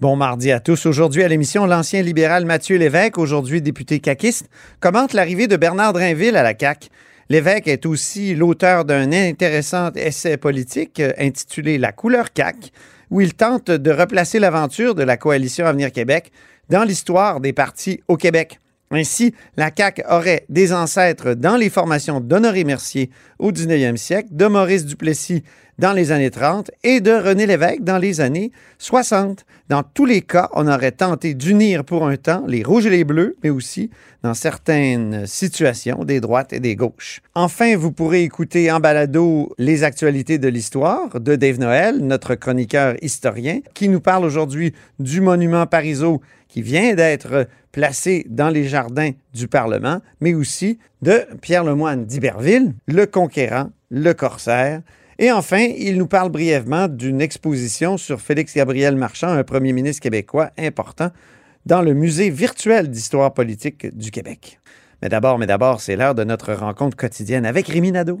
Bon mardi à tous. Aujourd'hui à l'émission, l'ancien libéral Mathieu Lévesque, aujourd'hui député caquiste, commente l'arrivée de Bernard Drinville à la CAQ. Lévesque est aussi l'auteur d'un intéressant essai politique euh, intitulé La couleur CAQ, où il tente de replacer l'aventure de la coalition Avenir Québec dans l'histoire des partis au Québec. Ainsi, la CAQ aurait des ancêtres dans les formations d'Honoré Mercier au 19e siècle, de Maurice Duplessis dans les années 30 et de René Lévesque dans les années 60. Dans tous les cas, on aurait tenté d'unir pour un temps les rouges et les bleus, mais aussi, dans certaines situations, des droites et des gauches. Enfin, vous pourrez écouter en balado les actualités de l'histoire de Dave Noël, notre chroniqueur historien, qui nous parle aujourd'hui du monument Parisot qui vient d'être placé dans les jardins du Parlement, mais aussi de Pierre Lemoine d'Iberville, le conquérant, le corsaire, et enfin, il nous parle brièvement d'une exposition sur Félix-Gabriel Marchand, un premier ministre québécois important, dans le musée virtuel d'histoire politique du Québec. Mais d'abord, mais d'abord, c'est l'heure de notre rencontre quotidienne avec Rémi Nadeau.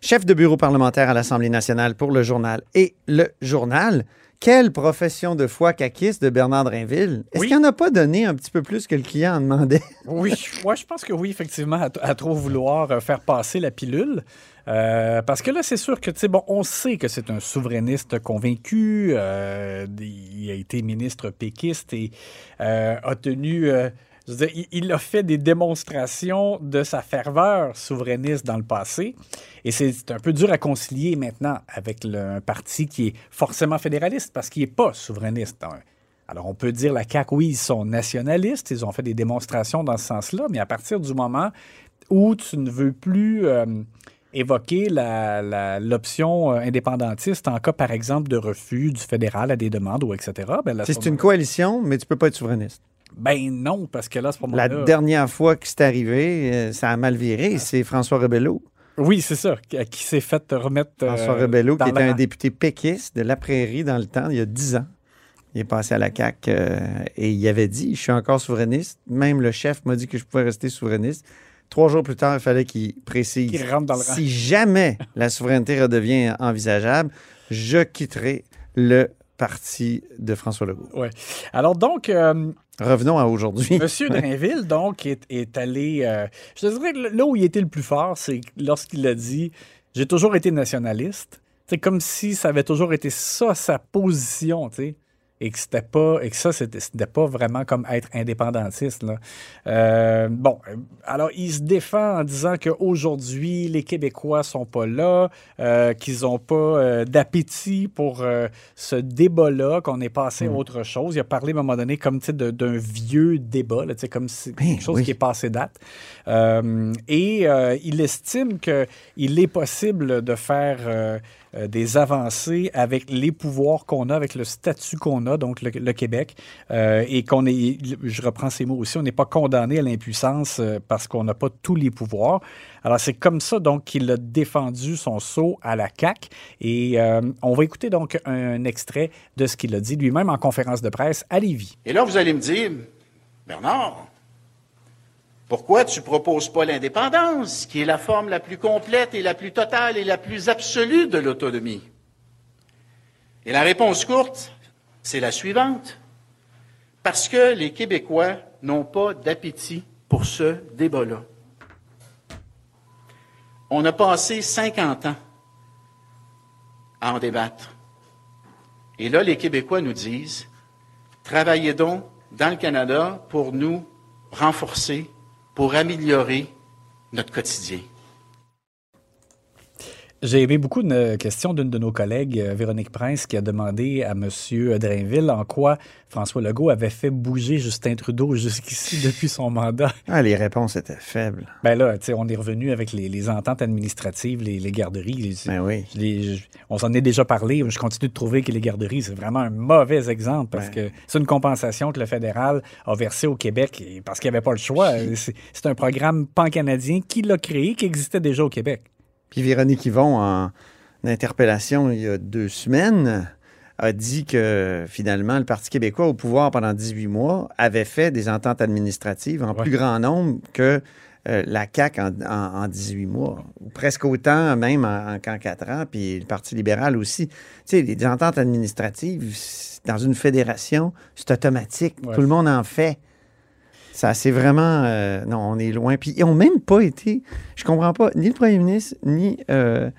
Chef de bureau parlementaire à l'Assemblée nationale pour le journal. Et le journal, quelle profession de foi caquiste de Bernard Drinville. Est-ce Oui. qu'il n'en a pas donné un petit peu plus que le client en demandait? Oui, ouais, je pense que oui, effectivement, à, à trop vouloir euh, faire passer la pilule. Euh, parce que là, c'est sûr que, tu sais, bon, on sait que c'est un souverainiste convaincu. euh, il a été ministre péquiste et euh, a tenu. Je veux dire, il, a fait des démonstrations de sa ferveur souverainiste dans le passé. Et c'est un peu dur à concilier maintenant avec le- un parti qui est forcément fédéraliste parce qu'il n'est pas souverainiste. hein. Alors, on peut dire la CAQ, oui, ils sont nationalistes, ils ont fait des démonstrations dans ce sens-là, mais à partir du moment où tu ne veux plus euh, évoquer l'option euh, indépendantiste en cas, par exemple, de refus du fédéral à des demandes ou etc., ben, C'est une coalition, mais tu peux pas être souverainiste. Ben non, parce que là, ce La moment-là... dernière fois que c'est arrivé, euh, ça a mal viré. C'est François Rebello. Oui, c'est ça, qui, qui s'est fait remettre... euh, François Rebello, qui était la- un député péquiste de la Prairie dans le temps, il y a 10 ans. Il est passé à la CAQ euh, et il avait dit Je suis encore souverainiste. Même le chef m'a dit que je pouvais rester souverainiste. Trois jours plus tard, il fallait qu'il précise Qu'il rentre dans le rang. Si jamais la souveraineté redevient envisageable, je quitterai le parti de François Legault. Ouais. Alors donc, euh, Revenons à aujourd'hui. Monsieur Drainville, donc, est, allé. euh, je te dirais là où il était le plus fort, c'est lorsqu'il a dit J'ai toujours été nationaliste. C'est comme si ça avait toujours été ça, sa position, tu sais. Et que c'était pas. Et que ça, c'était pas vraiment comme être indépendantiste. Là. Euh, bon, euh, alors il se défend en disant qu'aujourd'hui, les Québécois sont pas là, euh, qu'ils ont pas euh, d'appétit pour ce débat-là, qu'on est passé à autre chose. Il a parlé à un moment donné comme d'un vieux débat, là, tu sais, comme si, quelque chose oui. qui est passé date. Et il estime qu'il est possible de faire euh, des avancées avec les pouvoirs qu'on a, avec le statut qu'on a, donc le, Québec, euh, et qu'on est, je reprends ces mots aussi, on n'est pas condamné à l'impuissance euh, parce qu'on n'a pas tous les pouvoirs. Alors c'est comme ça donc qu'il a défendu son saut à la CAQ et on va écouter donc un extrait de ce qu'il a dit lui-même en conférence de presse à Lévis. Et là, vous allez me dire, Bernard, pourquoi tu proposes pas l'indépendance, qui est la forme la plus complète et la plus totale et la plus absolue de l'autonomie? Et la réponse courte, c'est la suivante. Parce que les Québécois n'ont pas d'appétit pour ce débat-là. On a passé 50 ans à en débattre. Et là, les Québécois nous disent, travaillez donc dans le Canada pour nous renforcer, pour améliorer notre quotidien. J'ai aimé beaucoup une question d'une de nos collègues, euh, Véronique Prince, qui a demandé à M. Drainville en quoi François Legault avait fait bouger Justin Trudeau jusqu'ici depuis son mandat. Ah, les réponses étaient faibles. Ben là, on est revenu avec les, les ententes administratives, les, les garderies. les- Ben oui. je- on s'en est déjà parlé. Je continue de trouver que les garderies, c'est vraiment un mauvais exemple parce que c'est une compensation que le fédéral a versée au Québec parce qu'il n'y avait pas le choix. C'est c'est un programme pan-canadien qui l'a créé, qui existait déjà au Québec. Puis Véronique Yvon, en interpellation il y a deux semaines, a dit que finalement, le Parti québécois au pouvoir pendant 18 mois avait fait des ententes administratives en Ouais. plus grand nombre que euh, la CAQ en, en- en 18 mois, ou presque autant même en, en- qu'en 4 ans, puis le Parti libéral aussi. Tu sais, les ententes administratives, dans une fédération, c'est automatique. Ouais. Tout le monde en fait. Ça, c'est vraiment. euh, non, on est loin. Puis ils n'ont même pas été. Je comprends pas. Ni le premier ministre, ni euh,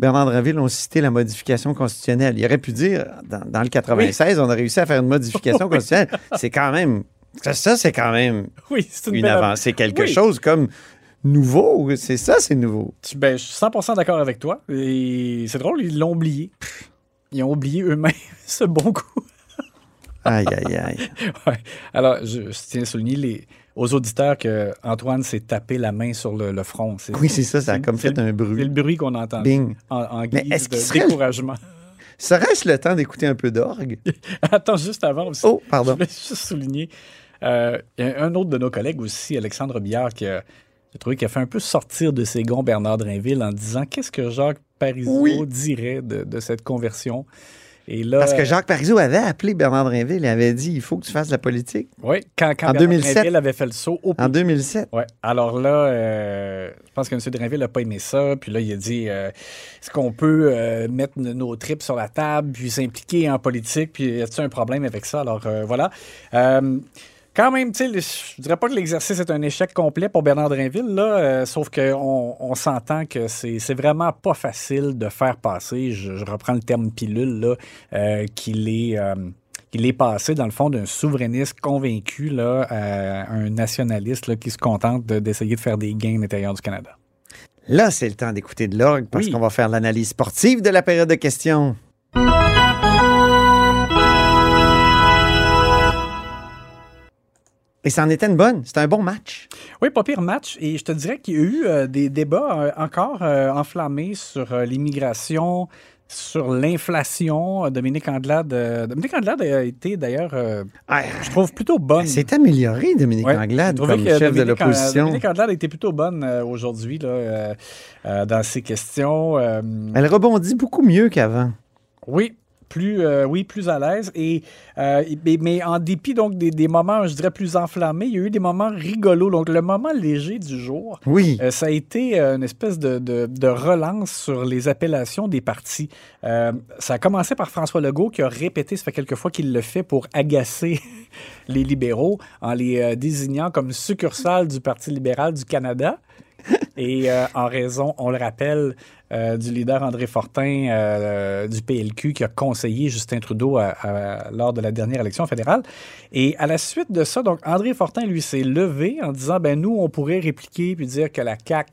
Bernard Draville ont cité la modification constitutionnelle. Il aurait pu dire, dans, dans le 96, on a réussi à faire une modification constitutionnelle. C'est quand même. Ça, ça, c'est quand même Oui, c'est une belle- avancée. Quelque Oui. chose comme nouveau. C'est ça, c'est nouveau. Ben, je suis 100% d'accord avec toi. Et c'est drôle, ils l'ont oublié. Ils ont oublié eux-mêmes ce bon coup. Aïe, aïe, aïe. Ouais. Alors, je, je tiens à souligner les, aux auditeurs que Antoine s'est tapé la main sur le, le front. C'est- Oui, c'est ça, ça a comme c'est fait un C'est bruit. le bruit qu'on entend Bing. en, en Mais guise est-ce qu'il de serait- découragement. Serait-ce le temps d'écouter un peu d'orgue? Attends, juste avant aussi. Oh, Je pardon. voulais juste souligner, euh, il y a un autre de nos collègues aussi, Alexandre Billard, qui a, j'ai trouvé qu'il a fait un peu sortir de ses gonds Bernard Drainville en disant qu'est-ce que Jacques Parizeau Oui. dirait de, de cette conversion? Et là, Parce que Jacques Parizeau avait appelé Bernard Drinville et avait dit il faut que tu fasses de la politique oui, quand, quand en Bernard 2007. Drainville avait fait le saut au en 2007. Ouais. Alors là, euh, je pense que M. Drainville n'a pas aimé ça. Puis là, il a dit euh, est-ce qu'on peut euh, mettre nos tripes sur la table, puis s'impliquer en politique, puis y a-t-il un problème avec ça? Alors euh, voilà. Quand même, tu sais, je dirais pas que l'exercice est un échec complet pour Bernard Drainville, là, euh, sauf qu'on on, s'entend que c'est vraiment pas facile de faire passer, je, je reprends le terme pilule, là, euh, qu'il est. euh, est passé, dans le fond, d'un souverainiste convaincu là, à un nationaliste là, qui se contente de- d'essayer de faire des gains à l'intérieur du Canada. Là, c'est le temps d'écouter de l'orgue parce Oui. qu'on va faire l'analyse sportive de la période de questions. Et c'en était une bonne. C'était un bon match. Oui, pas pire match. Et je te dirais qu'il y a eu euh, des débats euh, encore euh, enflammés sur l'immigration, sur l'inflation. Dominique Andelade, euh, Dominique Andelade a été d'ailleurs, Ah, je trouve, plutôt bonne. C'est amélioré, Dominique Ouais, Anglade, comme chef de l'opposition. Dominique Andelade a été plutôt bonne aujourd'hui dans ses questions. Elle rebondit beaucoup mieux qu'avant. Oui, plus, euh, oui, plus à l'aise. Et, euh, mais, mais en dépit donc des, des moments, je dirais, plus enflammés, il y a eu des moments rigolos. Donc, le moment léger du jour, Oui. euh, ça a été une espèce de, de- de relance sur les appellations des partis. Ça a commencé par François Legault qui a répété, ça fait quelques fois qu'il le fait pour agacer les libéraux en les désignant comme succursale du Parti libéral du Canada. Et euh, en raison, on le rappelle, euh, du leader André Fortin euh, du PLQ qui a conseillé Justin Trudeau à- à- lors de la dernière élection fédérale. Et à la suite de ça, donc André Fortin, lui, s'est levé en disant, ben nous, on pourrait répliquer puis dire que la CAQ,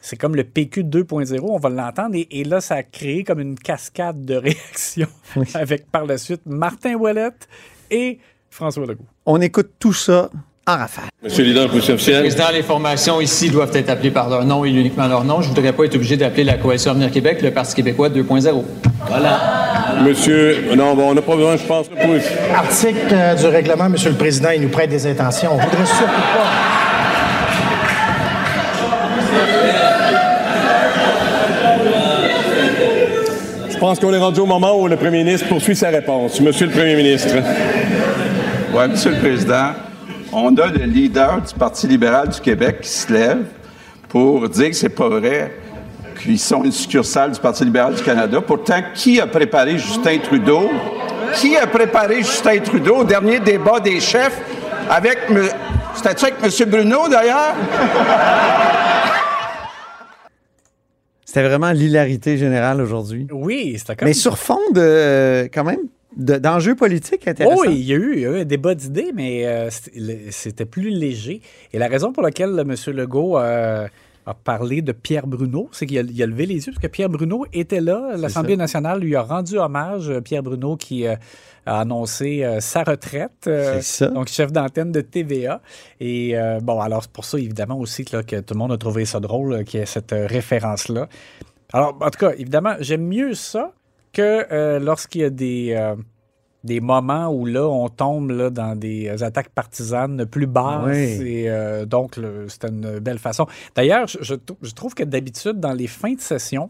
c'est comme le PQ 2.0, on va l'entendre. Et, et là, ça a créé comme une cascade de réactions avec par la suite Martin Ouellette et François Legault. On écoute tout ça en rafale. Monsieur le leader, officielle. Président, les formations ici doivent être appelées par leur nom et uniquement leur nom. Je ne voudrais pas être obligé d'appeler la Coalition Avenir Québec le Parti québécois 2.0. Monsieur, non, bon, on n'a pas besoin, je pense, pour- Article euh, du règlement, Monsieur le Président, il nous prête des intentions. On voudrait surtout pas. Je pense qu'on est rendu au moment où le premier ministre poursuit sa réponse. Monsieur le premier ministre. Oui, Monsieur le Président, on a le leader du Parti libéral du Québec qui se lève pour dire que c'est pas vrai qu'ils sont une succursale du Parti libéral du Canada. Pourtant, qui a préparé Justin Trudeau? Qui a préparé Justin Trudeau au dernier débat des chefs avec... me- C'était-tu avec M. Bruno, d'ailleurs? C'était vraiment l'hilarité générale aujourd'hui. Oui, c'était comme... Mais sur fond de, quand même, de- d'enjeux politiques intéressants. Oh, oui, il y, a eu, il y a eu un débat d'idées, mais euh, c'était plus léger. Et la raison pour laquelle M. Legault euh, a parlé de Pierre Bruno. C'est qu'il a, levé les yeux parce que Pierre Bruno était là. L'Assemblée nationale lui a rendu hommage. Euh, Pierre Bruno qui euh, a annoncé euh, sa retraite. euh, C'est ça. donc, chef d'antenne de TVA. Et bon, alors, c'est pour ça, évidemment, aussi que, là, que tout le monde a trouvé ça drôle qu'il y ait cette référence-là. Alors, en tout cas, évidemment, j'aime mieux ça que euh, lorsqu'il y a des, euh, des moments où là, on tombe là, dans des attaques partisanes plus basses. Oui. Et euh, donc, c'était une belle façon. D'ailleurs, je, je trou- je trouve que d'habitude, dans les fins de session,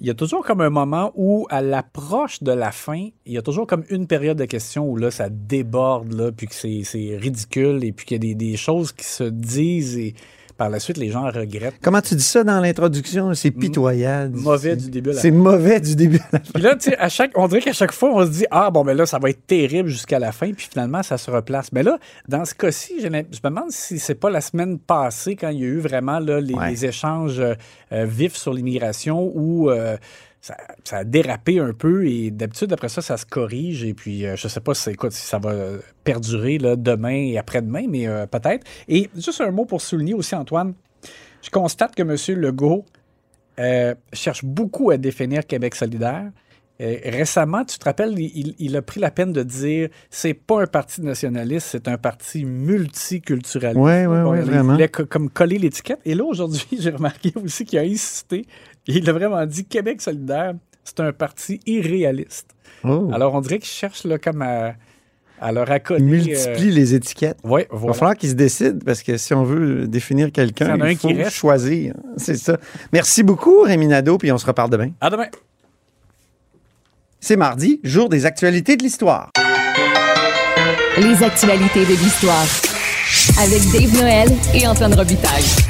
il y a toujours comme un moment où, à l'approche de la fin, il y a toujours comme une période de questions où là, ça déborde, là, puis que c'est c'est ridicule, et puis qu'il y a des, des choses qui se disent, et par la suite, les gens regrettent. Comment tu dis ça dans l'introduction? C'est pitoyable. Mauvais du début à la C'est mauvais du début à la fin. Puis là, tu sais, à chaque, on dirait qu'à chaque fois, on se dit Ah, bon, ben là, ça va être terrible jusqu'à la fin, puis finalement, ça se replace. Mais là, dans ce cas-ci, je me demande si c'est pas la semaine passée, quand il y a eu vraiment là, les, Ouais. les échanges euh, euh, vifs sur l'immigration, où euh, ça, ça a dérapé un peu, et d'habitude, après ça, ça se corrige, et puis euh, je sais pas si, écoute, si ça va euh, perdurer là, demain et après-demain, mais euh, peut-être. Et juste un mot pour souligner aussi, Antoine, je constate que M. Legault euh, cherche beaucoup à définir Québec solidaire. Récemment, tu te rappelles, il, il a pris la peine de dire c'est pas un parti nationaliste, c'est un parti multiculturaliste. Ouais, ouais, Bon, ouais, il vraiment. voulait co- comme coller l'étiquette. Et là, aujourd'hui, j'ai remarqué aussi qu'il a insisté. Il a vraiment dit Québec solidaire, c'est un parti irréaliste. Oh. Alors, on dirait qu'il cherche là, comme à, à leur accoler. Il multiplie les étiquettes. Oui, Il va voilà. falloir qu'il se décide parce que si on veut définir quelqu'un, il faut choisir. C'est ça. Merci beaucoup, Rémi Nadeau, puis on se reparle demain. À demain. C'est mardi, jour des actualités de l'histoire. Les actualités de l'histoire. Avec Dave Noël et Antoine Robitaille.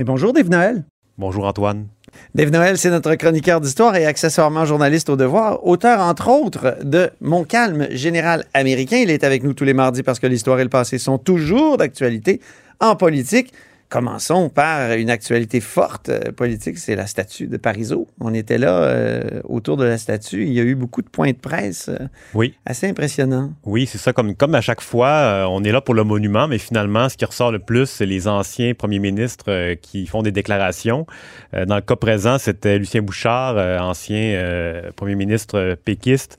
Et bonjour, Dave Noël. Bonjour Antoine. Dave Noël, c'est notre chroniqueur d'histoire et accessoirement journaliste au devoir, auteur entre autres de Mon calme général américain. Il est avec nous tous les mardis parce que l'histoire et le passé sont toujours d'actualité en politique. Commençons par une actualité forte euh, politique, c'est la statue de Parisot. On était là euh, autour de la statue. Il y a eu beaucoup de points de presse euh, Oui. assez impressionnants. Oui, c'est ça. Comme, comme à chaque fois, euh, on est là pour le monument, mais finalement, ce qui ressort le plus, c'est les anciens premiers ministres qui font des déclarations. Dans le cas présent, c'était Lucien Bouchard, ancien premier ministre péquiste,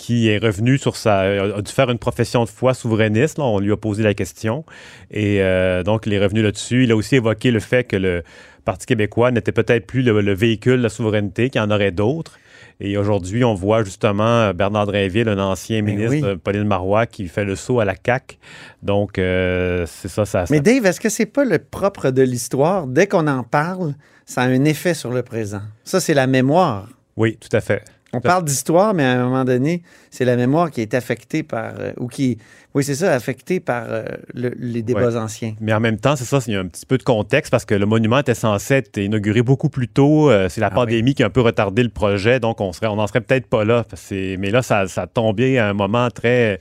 qui est revenu sur sa. a dû faire une profession de foi souverainiste. là. on lui a posé la question. Et euh, donc, il est revenu là-dessus. Il a aussi évoqué le fait que le Parti québécois n'était peut-être plus le, le véhicule de la souveraineté, qu'il y en aurait d'autres. Et aujourd'hui, on voit justement Bernard Drainville, un ancien Ben ministre, oui. euh, Pauline Marois, qui fait le saut à la CAQ. Donc, euh, c'est ça, ça. ça- Mais Dave, est-ce que c'est pas le propre de l'histoire? Dès qu'on en parle, ça a un effet sur le présent. Ça, c'est la mémoire. Oui, tout à fait. On parle d'histoire, mais à un moment donné, c'est la mémoire qui est affectée par, euh, ou qui, oui, c'est ça, affectée par euh, le- les débats Ouais. anciens. Mais en même temps, c'est ça, il y a un petit peu de contexte parce que le monument était censé être inauguré beaucoup plus tôt. Euh, c'est la Ah pandémie qui a un peu retardé le projet, donc on serait, on n'en serait peut-être pas là. Mais là, ça, ça a tombé à un moment très,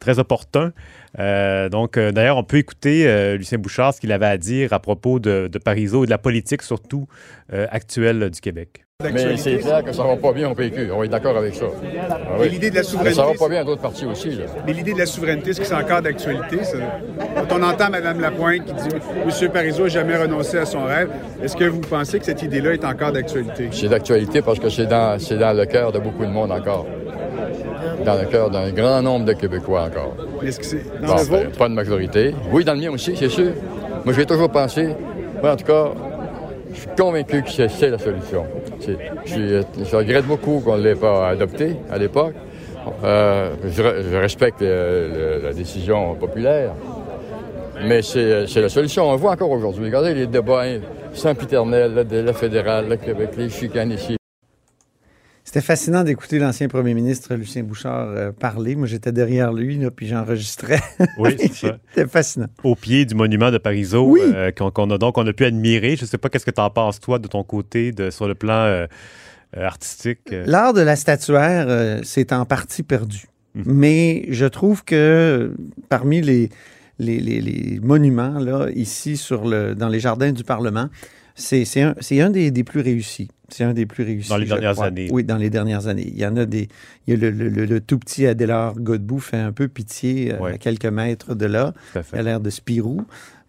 très opportun. Euh, donc, euh, d'ailleurs, on peut écouter euh, Lucien Bouchard ce qu'il avait à dire à propos de, de Parizeau et de la politique surtout actuelle du Québec. Mais c'est clair que ça va pas bien au PQ. On est d'accord avec ça. Ah oui. L'idée de la Mais souveraineté, ça va pas bien à d'autres partis aussi. Là. Mais l'idée de la souveraineté, est-ce que c'est encore d'actualité? ça? Quand on entend Mme Lapointe qui dit M. Parizeau n'a jamais renoncé à son rêve, est-ce que vous pensez que cette idée-là est encore d'actualité? C'est d'actualité parce que c'est dans, c'est dans le cœur de beaucoup de monde encore. Dans le cœur d'un grand nombre de Québécois encore. Est-ce que c'est dans Bon, le vôtre? pas de majorité. Oui, dans le mien aussi, c'est sûr. Moi, j'ai toujours pensé, moi, en tout cas, je suis convaincu que c'est, c'est la solution. C'est- je, regrette beaucoup qu'on ne l'ait pas adopté à l'époque. Euh, je, re- je respecte euh, la décision populaire, mais c'est, la solution. On voit encore aujourd'hui. Regardez les débats sempiternels de la fédérale, le Québec, les chicanes ici. C'était fascinant d'écouter l'ancien premier ministre Lucien Bouchard euh, parler. Moi, j'étais derrière lui, là, puis j'enregistrais. Oui, c'est ça. C'était fascinant. Au pied du monument de Oui. euh, qu'on, a donc on a pu admirer. Je ne sais pas qu'est-ce que tu en penses, toi, de ton côté, de, sur le plan euh, artistique. L'art de la statuaire, c'est en partie perdu. Mais je trouve que parmi les, les, les- les monuments, là, ici, sur le, dans les jardins du Parlement, C'est un, des, des plus réussis. C'est un des plus réussis. Dans les dernières crois. années. Oui, dans les dernières années. Il y en a des. Il y a le, le- le- le tout petit Adélard Godbout fait un peu pitié euh, Ouais. à quelques mètres de là. Tout à fait. Il a l'air de Spirou.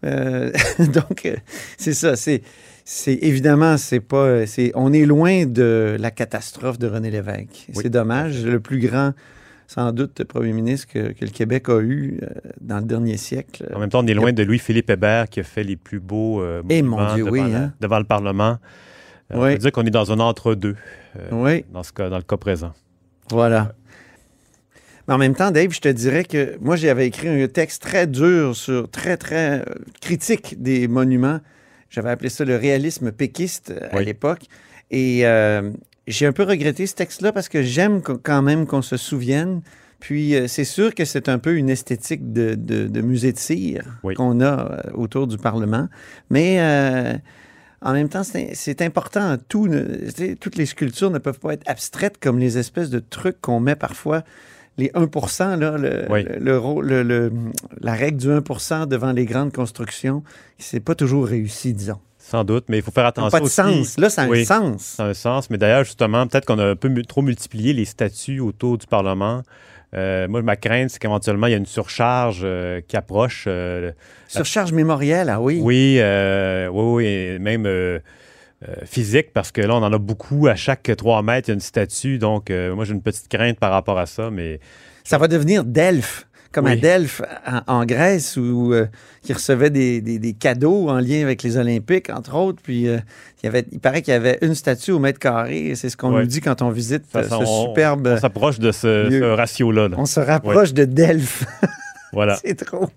Euh, donc, euh, c'est ça. C'est, c'est évidemment, c'est pas. C'est, on est loin de la catastrophe de René Lévesque. Oui. C'est dommage. Le plus grand, sans doute, premier ministre que, que le Québec a eu euh, dans le dernier siècle. En même temps, on est loin de Louis-Philippe Hébert qui a fait les plus beaux euh, Eh, mon monuments Dieu, devant, oui, la- hein. devant le Parlement. Euh, On Oui. peut dire qu'on est dans un entre-deux euh, Oui. dans, ce cas, dans le cas présent. Voilà. Mais en même temps, Dave, je te dirais que moi, j'avais écrit un texte très dur sur, très, très critique des monuments. J'avais appelé ça le réalisme péquiste à Oui. l'époque. Et euh, j'ai un peu regretté ce texte-là parce que j'aime qu- quand même qu'on se souvienne. Puis euh, c'est sûr que c'est un peu une esthétique de, de- de musée de cire Oui. qu'on a euh, autour du Parlement. Mais euh, en même temps, c'est important. Tout ne- toutes les sculptures ne peuvent pas être abstraites comme les espèces de trucs qu'on met parfois. Les 1 là, Oui. le- la règle du 1% devant les grandes constructions, c'est pas toujours réussi, disons. Sans doute, mais il faut faire Ça n'a attention pas de sens. Là, ça a Oui. un sens. Ça a un sens. Mais d'ailleurs, justement, peut-être qu'on a un peu trop multiplié les statuts autour du Parlement. Euh, moi, ma crainte, c'est qu'éventuellement, il y a une surcharge euh, qui approche. euh, Surcharge mémorielle, ah oui. oui, oui, oui, et même physique, parce que là, on en a beaucoup. À chaque 3 mètres, il y a une statue. Donc, moi, j'ai une petite crainte par rapport à ça, mais Ça va devenir Delphes, comme à. Delphes en, en Grèce, où, euh, qui recevait des, des- des cadeaux en lien avec les Olympiques, entre autres. Puis euh, il, y avait, il paraît qu'il y avait une statue au mètre carré. C'est ce qu'on nous dit quand on visite ça, euh, ça, ce on, superbe. on s'approche de ce, ce ratio-là. là. On se rapproche de Delphes. Voilà. C'est trop.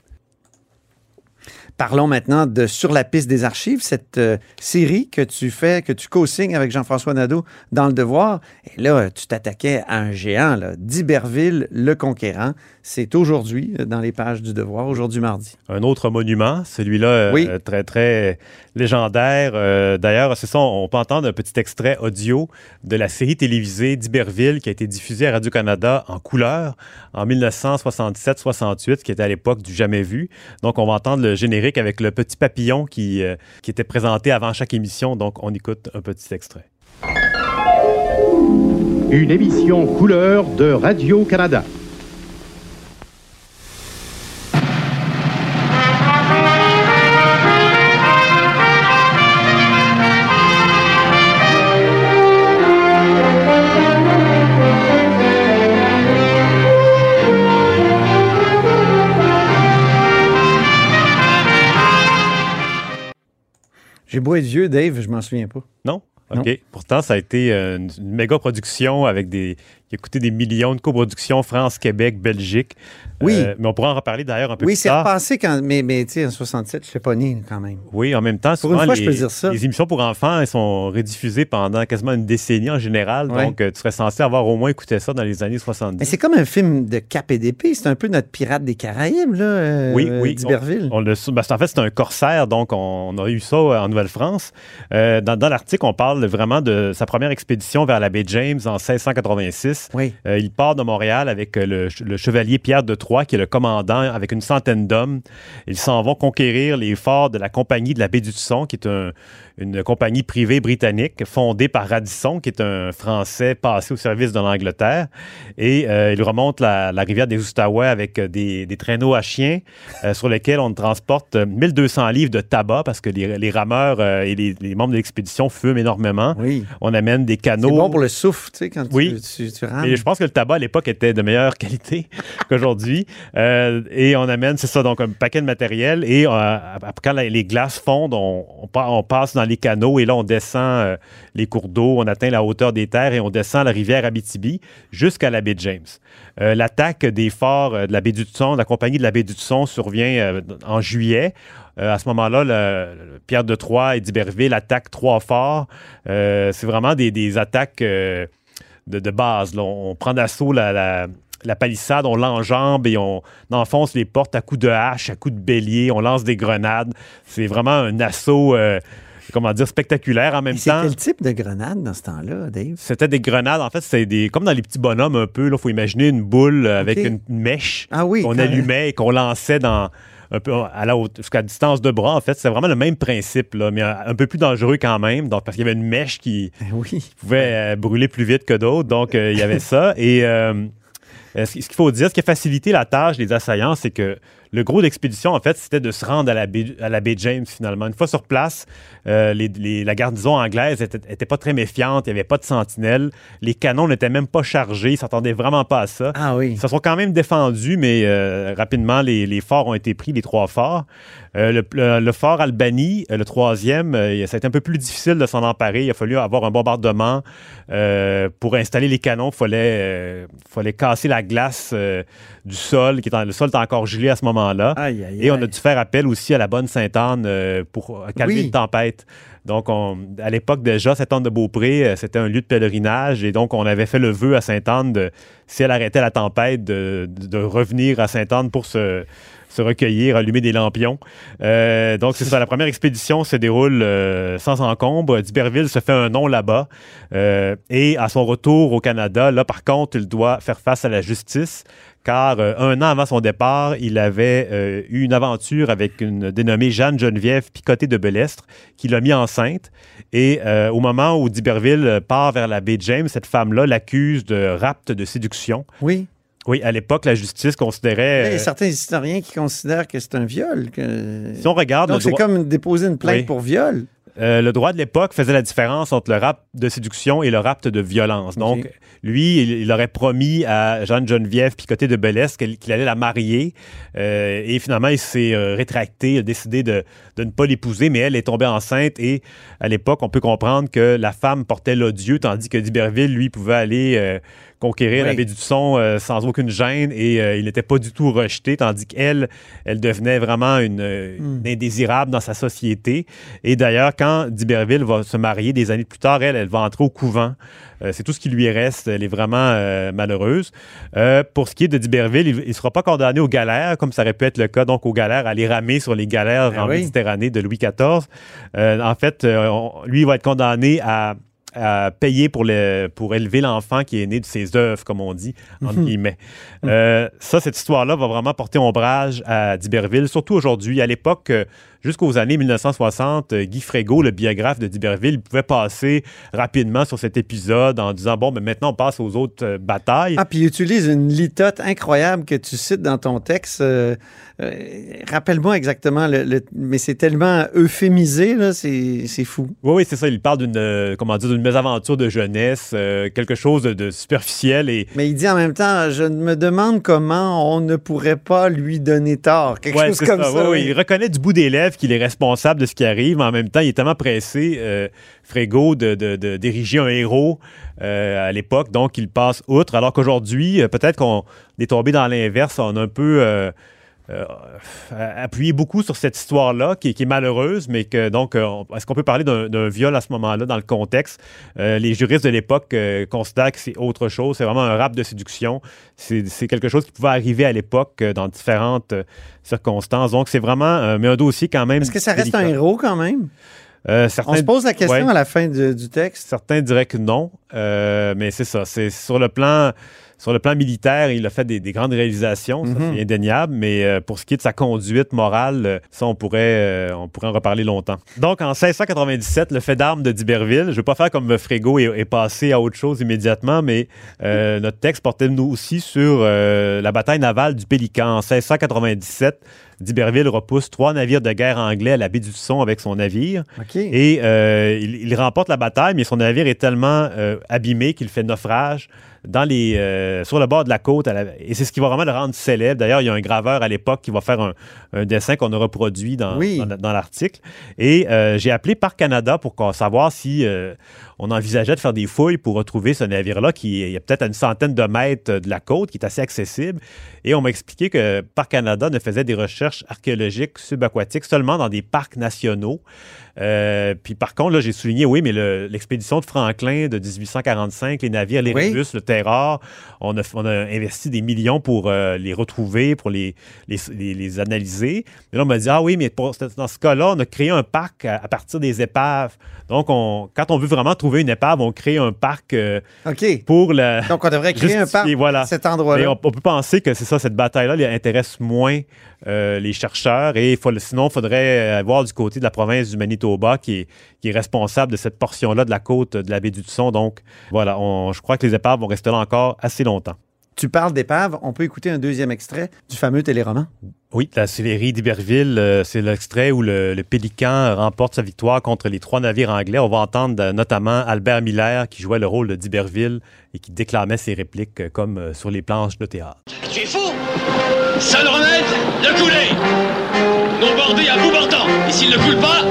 Parlons maintenant de Sur la piste des archives, cette euh, série que tu fais, que tu co-signes avec Jean-François Nadeau dans Le Devoir. Et là, tu t'attaquais à un géant, là, d'Iberville, le conquérant. C'est aujourd'hui, euh, dans les pages du Devoir, aujourd'hui mardi. un autre monument, celui-là euh, Oui. euh, très très légendaire. Euh, D'ailleurs, c'est ça, on peut entendre un petit extrait audio de la série télévisée d'Iberville qui a été diffusée à Radio-Canada en couleur en 1967-68, qui était à l'époque du jamais vu. Donc, on va entendre le générique avec le petit papillon qui, euh, qui était présenté avant chaque émission. Donc, on écoute un petit extrait. Une émission couleur de Radio-Canada. J'ai beau être vieux, Dave, je m'en souviens pas. Non? Non. OK. Pourtant, ça a été euh, une, une méga production avec des. qui a coûté des millions de coproductions France, Québec, Belgique. Oui. Euh, mais on pourra en reparler d'ailleurs un peu Oui, plus c'est tard. repassé quand. Mais, mais tu sais, en 67, je ne pas né quand même. Oui, en même temps, souvent, fois, les, je peux dire ça. les émissions pour enfants elles sont rediffusées pendant quasiment une décennie en général. Ouais. Donc, euh, tu serais censé avoir au moins écouté ça dans les années 70. Mais c'est comme un film de cap et d'épée. C'est un peu notre pirate des Caraïbes, là, euh, oui, oui. d'Iberville. On, on le- ben, c'est- en fait, c'est un corsaire, donc on, on a eu ça en Nouvelle-France. Euh, dans dans l'article, on parle vraiment de sa première expédition vers la baie James en 1686. Oui. Euh, il part de Montréal avec euh, le, le chevalier Pierre de Qui est le commandant, avec une centaine d'hommes. Ils s'en vont conquérir les forts de la Compagnie de la baie du Tusson, qui est un- une compagnie privée britannique fondée par Radisson, qui est un Français passé au service de l'Angleterre. Et euh, il remonte la, la rivière des Outaouais avec euh, des, des traîneaux à chiens euh, sur lesquels on transporte euh, 1200 livres de tabac parce que les, les rameurs euh, et les, les membres de l'expédition fument énormément. Oui. On amène des canaux. C'est bon pour le souffle, tu sais, quand Oui. tu, tu, tu rames. Et je pense que le tabac à l'époque était de meilleure qualité qu'aujourd'hui. Euh, et on amène, c'est ça, donc un paquet de matériel. Et euh, quand les glaces fondent, on, on pa- on passe dans les canaux et là, on descend euh, les cours d'eau, on atteint la hauteur des terres et on descend la rivière Abitibi jusqu'à la baie de James. L'attaque des forts de la baie du Tusson, la compagnie de la baie du Tusson survient en juillet. À ce moment-là, Pierre de Troyes et d'Iberville attaquent trois forts. C'est vraiment des, attaques de, base. On prend d'assaut la- la palissade, on l'enjambe et on enfonce les portes à coups de hache, à coups de bélier, on lance des grenades. C'est vraiment un assaut, euh, comment dire, spectaculaire en même temps. quel type de grenade dans ce temps-là, Dave? C'était des grenades. En fait, c'est des comme dans les petits bonhommes un peu. Il faut imaginer une boule avec une, une mèche Ah oui, qu'on allumait et qu'on lançait dans un peu à la haute, jusqu'à distance de bras, en fait. C'est vraiment le même principe, là, mais un, peu plus dangereux quand même. Donc, parce qu'il y avait une mèche qui, oui. pouvait euh, brûler plus vite que d'autres. Donc, euh, il y avait ça. Et euh, ce qu'il faut dire, ce qui a facilité la tâche des assaillants, c'est que le gros d'expédition, en fait, c'était de se rendre à la, baie, à la baie James, finalement. Une fois sur place, euh, les- les- la garnison anglaise était, était pas très méfiante, il n'y avait pas de sentinelles, les canons n'étaient même pas chargés, ils s'attendaient vraiment pas à ça. Ah oui. Ils se sont quand même défendus, mais euh, rapidement, les, les forts ont été pris, les trois forts. Euh, le, le- le fort Albany, le troisième, ça a été un peu plus difficile de s'en emparer. Il a fallu avoir un bombardement pour installer les canons. Il fallait, fallait casser la glace du sol, qui est en- le sol était encore gelé à ce moment-là. Aïe, aïe, Et on a dû faire appel aussi à la bonne Sainte-Anne euh, pour calmer Oui. une tempête. Donc, on- à l'époque déjà, Sainte-Anne-de-Beaupré, euh, c'était un lieu de pèlerinage. Et donc, on avait fait le vœu à Sainte-Anne, de, si elle arrêtait la tempête, de, de- de revenir à Sainte-Anne pour se, se recueillir, allumer des lampions. Euh, donc, c'est ça. La première expédition se déroule euh, sans encombre. D'Iberville se fait un nom là-bas. Euh, et à son retour au Canada, là, par contre, il doit faire face à la justice car un an avant son départ, il avait eu une aventure avec une dénommée Jeanne Geneviève Picoté de Belestre, qui l'a mis enceinte. Et au moment où d'Iberville part vers la baie James, cette femme-là l'accuse de rapt de séduction. Oui. Oui, à l'époque, la justice considérait... Il y a euh, certains historiens qui considèrent que c'est un viol. que- si on regarde Donc, c'est droit- comme déposer une plainte Oui. pour viol. Euh, le droit de l'époque faisait la différence entre le rapt de séduction et le rapt de violence. Donc, lui, il, il aurait promis à Jeanne-Geneviève Picoté de Belestre qu'il allait la marier. Euh, et finalement, il s'est euh, rétracté, il a décidé de, de ne pas l'épouser, mais elle est tombée enceinte. Et à l'époque, on peut comprendre que la femme portait l'odieux, tandis que d'Iberville, lui, pouvait aller conquérir Oui. la baie du Son euh, sans aucune gêne et euh, il n'était pas du tout rejeté, tandis qu'elle, elle devenait vraiment une, euh, Hmm. une indésirable dans sa société. Et d'ailleurs, quand d'Iberville va se marier des années plus tard, elle, elle va entrer au couvent. Euh, c'est tout ce qui lui reste. Elle est vraiment malheureuse. Pour ce qui est de d'Iberville, il ne sera pas condamné aux galères, comme ça aurait pu être le cas, donc aux galères, à aller ramer sur les galères Ah en oui. Méditerranée de Louis XIV. En fait, on- lui, il va être condamné à à payer pour, le, pour élever l'enfant qui est né de ses œuvres, comme on dit, entre Mhm. guillemets. Euh, ça, cette histoire-là va vraiment porter ombrage à d'Iberville, surtout aujourd'hui. À l'époque, euh, jusqu'aux années 1960, euh, Guy Frégaud, le biographe de d'Iberville, pouvait passer rapidement sur cet épisode en disant, bon, mais maintenant, on passe aux autres euh, batailles. Ah, puis il utilise une litote incroyable que tu cites dans ton texte. Euh, euh, Rappelle-moi exactement, le, le- mais c'est tellement euphémisé, c'est fou. Oui, oui, c'est ça. Il parle d'une, comment dire, d'une mésaventure de jeunesse, euh, quelque chose de, de superficiel et Mais il dit en même temps, je me demande comment on ne pourrait pas lui donner tort. Quelque Ouais, chose comme ça. Ouais, ouais, oui. Il reconnaît du bout des lèvres qu'il est responsable de ce qui arrive, mais en même temps, il est tellement pressé, euh, Frégo, de, d'ériger un héros euh, à l'époque, donc il passe outre. Alors qu'aujourd'hui, euh, peut-être qu'on est tombé dans l'inverse, on a un peu euh, appuyé beaucoup sur cette histoire-là, qui, est- qui est malheureuse, mais que donc, euh, est-ce qu'on peut parler d'un, viol à ce moment-là dans le contexte? Euh, les juristes de l'époque euh, considèrent que c'est autre chose, c'est vraiment un rap de séduction. C'est, quelque chose qui pouvait arriver à l'époque euh, dans différentes circonstances. Donc, c'est vraiment mais un dossier quand même. Est-ce que ça reste délicat. un héros quand même? Euh, certains- On se pose la question Ouais. à la fin de- du texte. Certains diraient que non, euh, mais c'est ça. C'est sur le plan. Sur le plan militaire, il a fait des, des grandes réalisations, Mhm. c'est indéniable, mais euh, pour ce qui est de sa conduite morale, ça, on pourrait, on pourrait en reparler longtemps. Donc, en 1697, le fait d'armes de d'Iberville, je ne vais pas faire comme Frégo et, et passer à autre chose immédiatement, mais euh, notre texte portait nous aussi sur la bataille navale du Pélican. En 1697, d'Iberville repousse trois navires de guerre anglais à la baie du Son avec son navire. Et euh, il, il remporte la bataille, mais son navire est tellement euh, abîmé qu'il fait naufrage dans les, euh, sur le bord de la côte. la- et c'est ce qui va vraiment le rendre célèbre. D'ailleurs, il y a un graveur à l'époque qui va faire un, un dessin qu'on a reproduit dans, Oui. dans, dans l'article. Et j'ai appelé Parc Canada pour savoir si on envisageait de faire des fouilles pour retrouver ce navire-là qui est peut-être à une centaine de mètres de la côte, qui est assez accessible. Et on m'a expliqué que Parc Canada ne faisait des recherches archéologiques subaquatiques seulement dans des parcs nationaux. Euh, puis par contre, là, j'ai souligné, oui, mais le- l'expédition de Franklin de 1845, les navires, les Oui. Rébus, le Terror, on a, on a investi des millions pour euh, les retrouver, pour les, les, les- les analyser. Mais là, on m'a dit, ah oui, mais pour- dans ce cas-là, on a créé un parc à, à partir des épaves. Donc, on, quand on veut vraiment trouver une épave, on crée un parc euh, pour la... Donc, on devrait créer un parc voilà. à cet endroit-là. on, on peut penser que c'est ça, cette bataille-là intéresse moins euh, les chercheurs. Et faut, sinon, il faudrait avoir du côté de la province du Manitoba qui est, qui est responsable de cette portion-là de la côte de la baie du Tusson. Donc, voilà, on- je crois que les épaves vont rester là encore assez longtemps. Tu parles d'épave, on peut écouter un deuxième extrait du fameux téléroman. Oui, la série d'Iberville, euh, c'est l'extrait où le, le Pélican remporte sa victoire contre les trois navires anglais. On va entendre euh, notamment Albert Miller qui jouait le rôle de d'Iberville et qui déclamait ses répliques euh, comme sur les planches de théâtre. Tu es fou Seul remède, le couler Non bordé à bout portant Et s'il ne coule pas,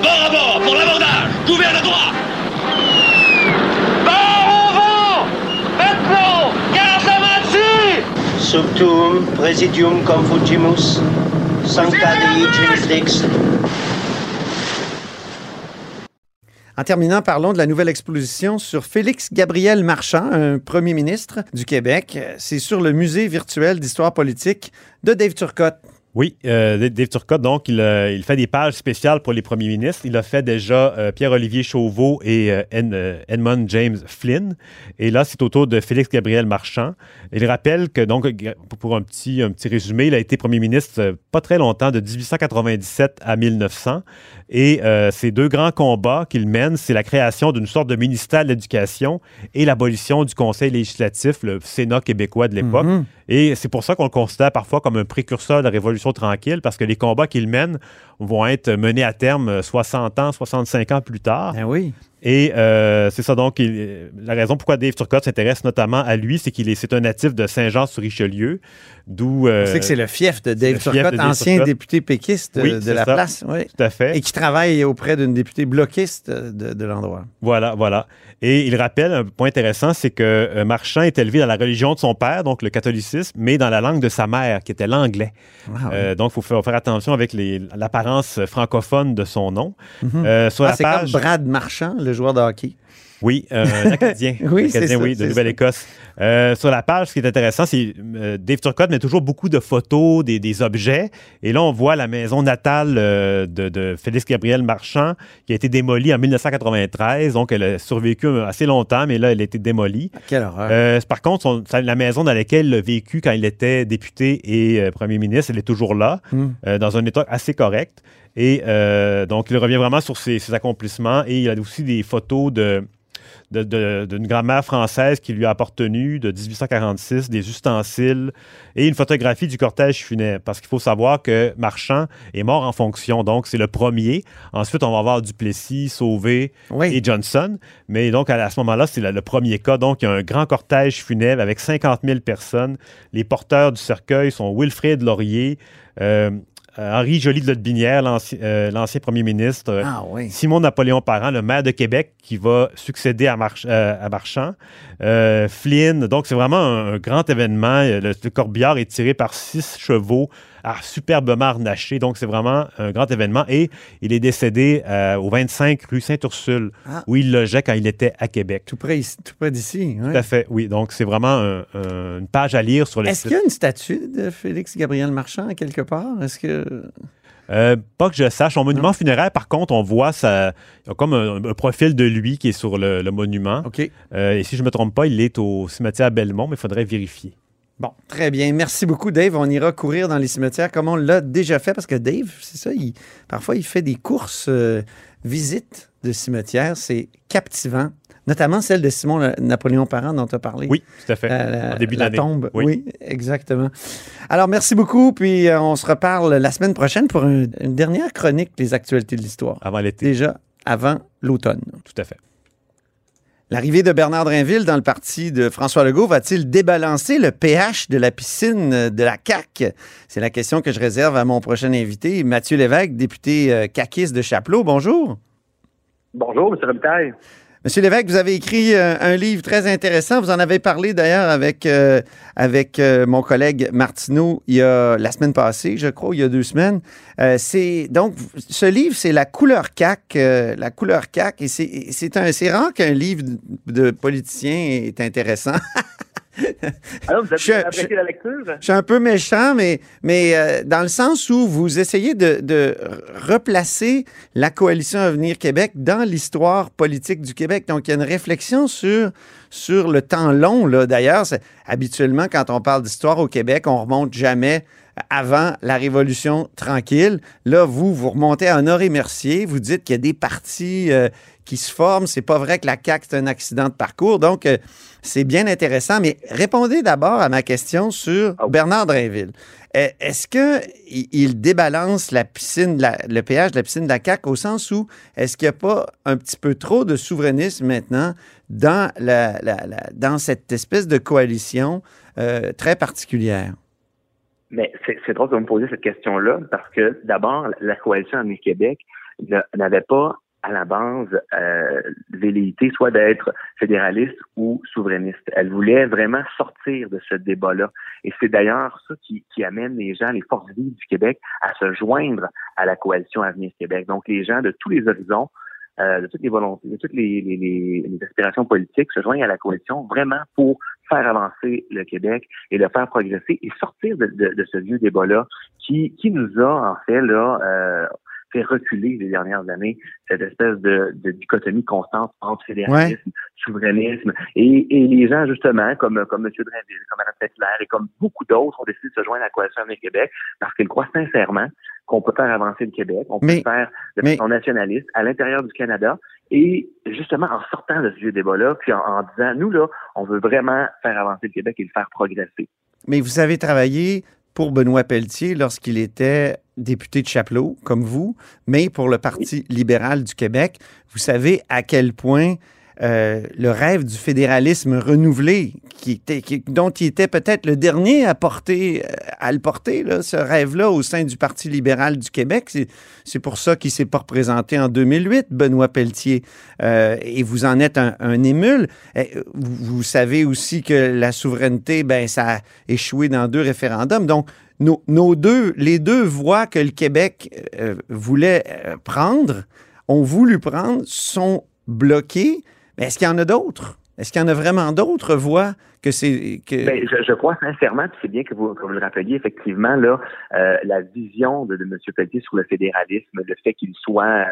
bord à bord pour l'abordage Couvert de droit Bord au vent Maintenant Garde la main En terminant, parlons de la nouvelle exposition sur Félix Gabriel Marchand, un premier ministre du Québec. C'est sur le musée virtuel d'histoire politique de Dave Turcotte. Oui, euh, Dave Turcotte, donc, il, euh, il fait des pages spéciales pour les premiers ministres. Il a fait déjà euh, Pierre-Olivier Chauveau et Ed- Edmund James Flynn. Et là, c'est au tour de Félix Gabriel Marchand. Il rappelle que, donc, pour un petit, un petit résumé, il a été premier ministre pas très longtemps, de 1897 à 1900. Et euh, ces deux grands combats qu'il mène, c'est la création d'une sorte de ministère de l'Éducation et l'abolition du Conseil législatif, le Sénat québécois de l'époque. Mhm. Et c'est pour ça qu'on le considère parfois comme un précurseur de la Révolution tranquille, parce que les combats qu'il mène vont être menés à terme euh, 60 ans, 65 ans plus tard. Ben oui. Et euh, c'est ça donc, il- la raison pourquoi Dave Turcotte s'intéresse notamment à lui, c'est qu'il est, c'est un natif de Saint-Jean-sur-Richelieu, d'où... euh, On sait que c'est le fief de Dave Turcotte, de Dave ancien Turcotte. député péquiste de, Oui, de la ça. place. oui. Tout à fait. Et qui travaille auprès d'une députée bloquiste de, de l'endroit. Voilà, voilà. Et il rappelle un point intéressant, c'est que euh, Marchand est élevé dans la religion de son père, donc le catholicisme, mais dans la langue de sa mère, qui était l'anglais. Ah oui. Euh, donc, il faut faire, faire attention avec l'apparence francophone de son nom. Euh, sur Ah, la c'est page, comme Brad Marchand, le joueur de hockey? oui, euh, un Acadien. Oui, ça, oui, de Nouvelle-Écosse. Euh, sur la page, ce qui est intéressant, c'est euh, Dave Turcotte met toujours beaucoup de photos, des, des objets. Et là, on voit la maison natale euh, de, de Félix Gabriel Marchand, qui a été démolie en 1993. Donc, elle a survécu assez longtemps, mais là, elle a été démolie. Quelle horreur. Euh, par contre, son- la maison dans laquelle il a vécu quand il était député et premier ministre, elle est toujours là, Hmm. dans un état assez correct. Et euh, donc, il revient vraiment sur ses, ses accomplissements. Et il a aussi des photos de de- de- d'une grand-mère française qui lui a appartenu de 1846, des ustensiles et une photographie du cortège funèbre. Parce qu'il faut savoir que Marchand est mort en fonction, donc c'est le premier. Ensuite, on va avoir Duplessis, Sauvé et Johnson. Mais donc, à, à ce moment-là, c'est le, le premier cas. Donc, il y a un grand cortège funèbre avec 50 000 personnes. Les porteurs du cercueil sont Wilfrid Laurier, euh, euh, Henri Joly de Lotbinière, l'ancien euh, l'ancien premier ministre, Ah oui. Simon Napoléon Parent, le maire de Québec, qui va succéder à, March- euh, à Marchand, Flynn. Donc, c'est vraiment un, un grand événement. Le, le corbillard est tiré par six chevaux ah, superbement harnachés. Donc, c'est vraiment un grand événement. Et il est décédé euh, au 25 rue Sainte-Ursule, Ah. où il logeait quand il était à Québec. Tout près, tout près d'ici. ouais. Tout à fait, oui. Donc, c'est vraiment un- un- une page à lire sur le Est-ce qu'il y a une statue de Félix Gabriel Marchand quelque part? Est-ce que. Euh, pas que je sache. Son monument funéraire, par contre, on voit ça, il y a comme un, un profil de lui qui est sur le, le monument. Euh, et si je ne me trompe pas, il est au cimetière Belmont, mais il faudrait vérifier. Bon, très bien. Merci beaucoup, Dave. On ira courir dans les cimetières comme on l'a déjà fait parce que Dave, c'est ça, il- parfois il fait des courses euh, visites de cimetières. C'est captivant. Notamment celle de Simon La- Napoléon Parent dont tu as parlé. Oui, tout à fait. La, la- En début la d'année. tombe. Oui. Oui. exactement. Alors, merci beaucoup. Puis, euh, on se reparle la semaine prochaine pour un- une dernière chronique des actualités de l'histoire. Avant l'été. Déjà, avant l'automne. Tout à fait. L'arrivée de Bernard Drinville dans le parti de François Legault va-t-il débalancer le pH de la piscine de la CAQ? C'est la question que je réserve à mon prochain invité, Mathieu Lévesque, député euh, caquiste de Chapelot. Bonjour. Bonjour, M. Robitaille. Monsieur Lévesque, vous avez écrit euh, un livre très intéressant. Vous en avez parlé d'ailleurs avec, euh, avec euh, mon collègue Martineau il y a la semaine passée, je crois, il y a deux semaines. C'est donc ce livre, c'est la couleur CAC, la couleur CAC, et c'est rare qu'un livre de politicien est intéressant. Alors, vous avez Je- apprécié je- la lecture? Je suis un peu méchant, mais, mais euh, dans le sens où vous essayez de, de replacer la coalition Avenir Québec dans l'histoire politique du Québec. Donc, il y a une réflexion sur, sur le temps long. D'ailleurs, habituellement, quand on parle d'histoire au Québec, on remonte jamais avant la Révolution tranquille. Là, vous, vous remontez à Honoré-Mercier, vous dites qu'il y a des partis euh, qui se forment. C'est pas vrai que la CAQ, c'est un accident de parcours. Donc, euh, c'est bien intéressant. Mais répondez d'abord à ma question sur Bernard Drainville. Euh, Est-ce qu'il il débalance la piscine, de la- le péage de la piscine de la CAQ au sens où est-ce qu'il n'y a pas un petit peu trop de souverainisme maintenant dans, la, la- la- dans cette espèce de coalition euh, très particulière? Mais c'est drôle que vous me posiez cette question-là parce que d'abord, la coalition Avenir Québec n'avait pas à la base euh, velléité soit d'être fédéraliste ou souverainiste. Elle voulait vraiment sortir de ce débat-là. Et c'est d'ailleurs ça qui, qui amène les gens, les forces vives du Québec, à se joindre à la coalition Avenir Québec. Donc les gens de tous les horizons, euh, de toutes les volontés, de toutes les, les, les- les aspirations politiques se joignent à la coalition vraiment pour faire avancer le Québec et le faire progresser et sortir de, de- de ce vieux débat-là qui, qui nous a en fait là euh, fait reculer les dernières années cette espèce de, de dichotomie constante entre fédéralisme, souverainisme et, et les gens justement comme comme M. Drainville, comme Mme Pettler et comme beaucoup d'autres ont décidé de se joindre à la coalition Avenir Québec parce qu'ils croient sincèrement qu'on peut faire avancer le Québec, on peut Mais- faire de façon nationaliste à l'intérieur du Canada et justement en sortant de ce vieux débat-là, puis en, en disant nous là, on veut vraiment faire avancer le Québec et le faire progresser. Mais vous avez travaillé pour Benoît Pelletier lorsqu'il était député de Chapelot, comme vous, mais pour le Parti libéral du Québec. Vous savez à quel point euh, le rêve du fédéralisme renouvelé, dont il était peut-être le dernier à porter, euh, à le porter, ce rêve-là au sein du Parti libéral du Québec. C'est, pour ça qu'il s'est pas représenté en 2008, Benoît Pelletier. Euh, et vous en êtes un, émule. Vous, savez aussi que la souveraineté, ben, ça a échoué dans deux référendums. Donc, nos, deux, les deux voies que le Québec voulait prendre, ont voulu prendre, sont bloquées. Est-ce qu'il y en a d'autres? Est-ce qu'il y en a vraiment d'autres voies que c'est. Que... Ben, je, crois sincèrement, puis c'est bien que vous, vous le rappeliez, effectivement, là, euh, la vision de, M. Pelletier sur le fédéralisme, le fait qu'il soit euh,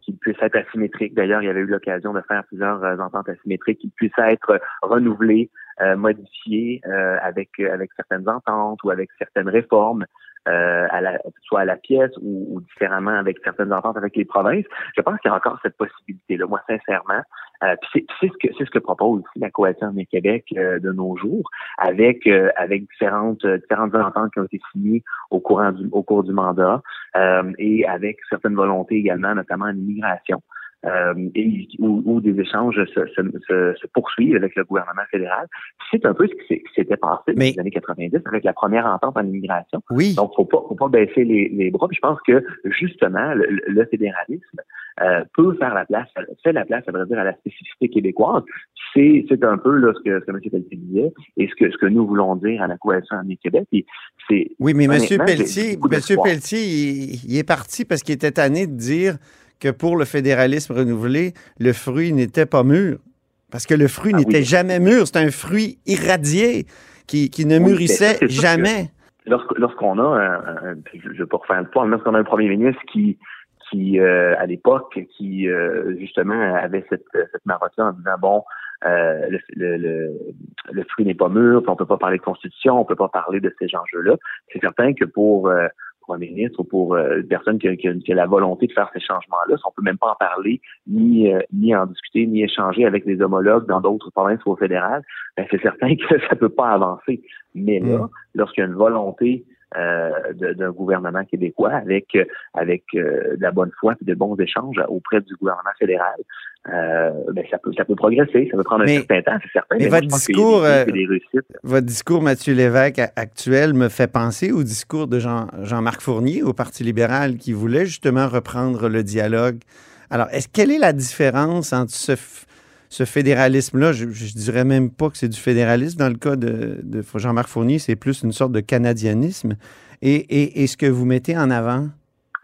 qu'il puisse être asymétrique. D'ailleurs, il y avait eu l'occasion de faire plusieurs euh, ententes asymétriques, qu'il puisse être renouvelé, modifié avec avec certaines ententes ou avec certaines réformes, euh, à la, soit à la pièce ou, ou différemment avec certaines ententes avec les provinces. Je pense qu'il y a encore cette possibilité-là. Moi, sincèrement, euh, c'est ce que c'est ce que propose aussi la coalition Avenir Québec euh, de nos jours, avec euh, avec différentes euh, différentes ententes qui ont été signées au courant du au cours du mandat euh, et avec certaines volontés également, notamment en immigration. Euh, et où, où des échanges se, se, se, se poursuivent avec le gouvernement fédéral. C'est un peu ce qui s'était passé dans les années 90 avec la première entente en immigration. Oui. Donc, faut pas, faut pas baisser les, les bras. Puis je pense que justement, le, le fédéralisme euh, peut faire la place, fait la place, à vrai dire, à la spécificité québécoise. C'est, c'est un peu là, ce que, ce que M. Pelletier disait et ce que, ce que nous voulons dire à la coalition Avenir Québec. Et c'est, Oui, mais M. Pelletier, Monsieur. Pelletier, il, il est parti parce qu'il était tanné de dire que pour le fédéralisme renouvelé, le fruit n'était pas mûr. Parce que le fruit Ah oui. n'était jamais mûr. C'est un fruit irradié qui, qui ne Oui, mûrissait ça, jamais. Lorsqu'on a, un, je ne vais pas refaire le point, lorsqu'on a un premier ministre qui, qui euh, à l'époque, qui euh, justement avait cette, cette marotte-là en disant bon, euh, le, le, le, le fruit n'est pas mûr, on peut pas parler de constitution, on peut pas parler de ces enjeux-là. C'est certain que pour ministre ou pour euh, une personne qui a, qui a- qui a la volonté de faire ces changements-là, si on peut même pas en parler, ni euh, ni en discuter, ni échanger avec des homologues dans d'autres provinces ou au fédéral, ben, c'est certain que ça peut pas avancer. Mais là, Mm. lorsqu'il y a une volonté d'un gouvernement québécois avec euh, avec euh, de la bonne foi et de bons échanges auprès du gouvernement fédéral, euh, ben, ça peut ça peut progresser, ça peut prendre un certain temps, c'est certain. mais votre discours, des- euh. Votre discours, Mathieu Lévesque, actuel, me fait penser au discours de Jean- Jean-Marc Fournier au Parti libéral qui voulait justement reprendre le dialogue. Alors, est-ce quelle est la différence entre ce, ce fédéralisme-là? Je, je dirais même pas que c'est du fédéralisme. Dans le cas de, Jean-Marc Fournier, c'est plus une sorte de canadianisme. Et, ce que vous mettez en avant?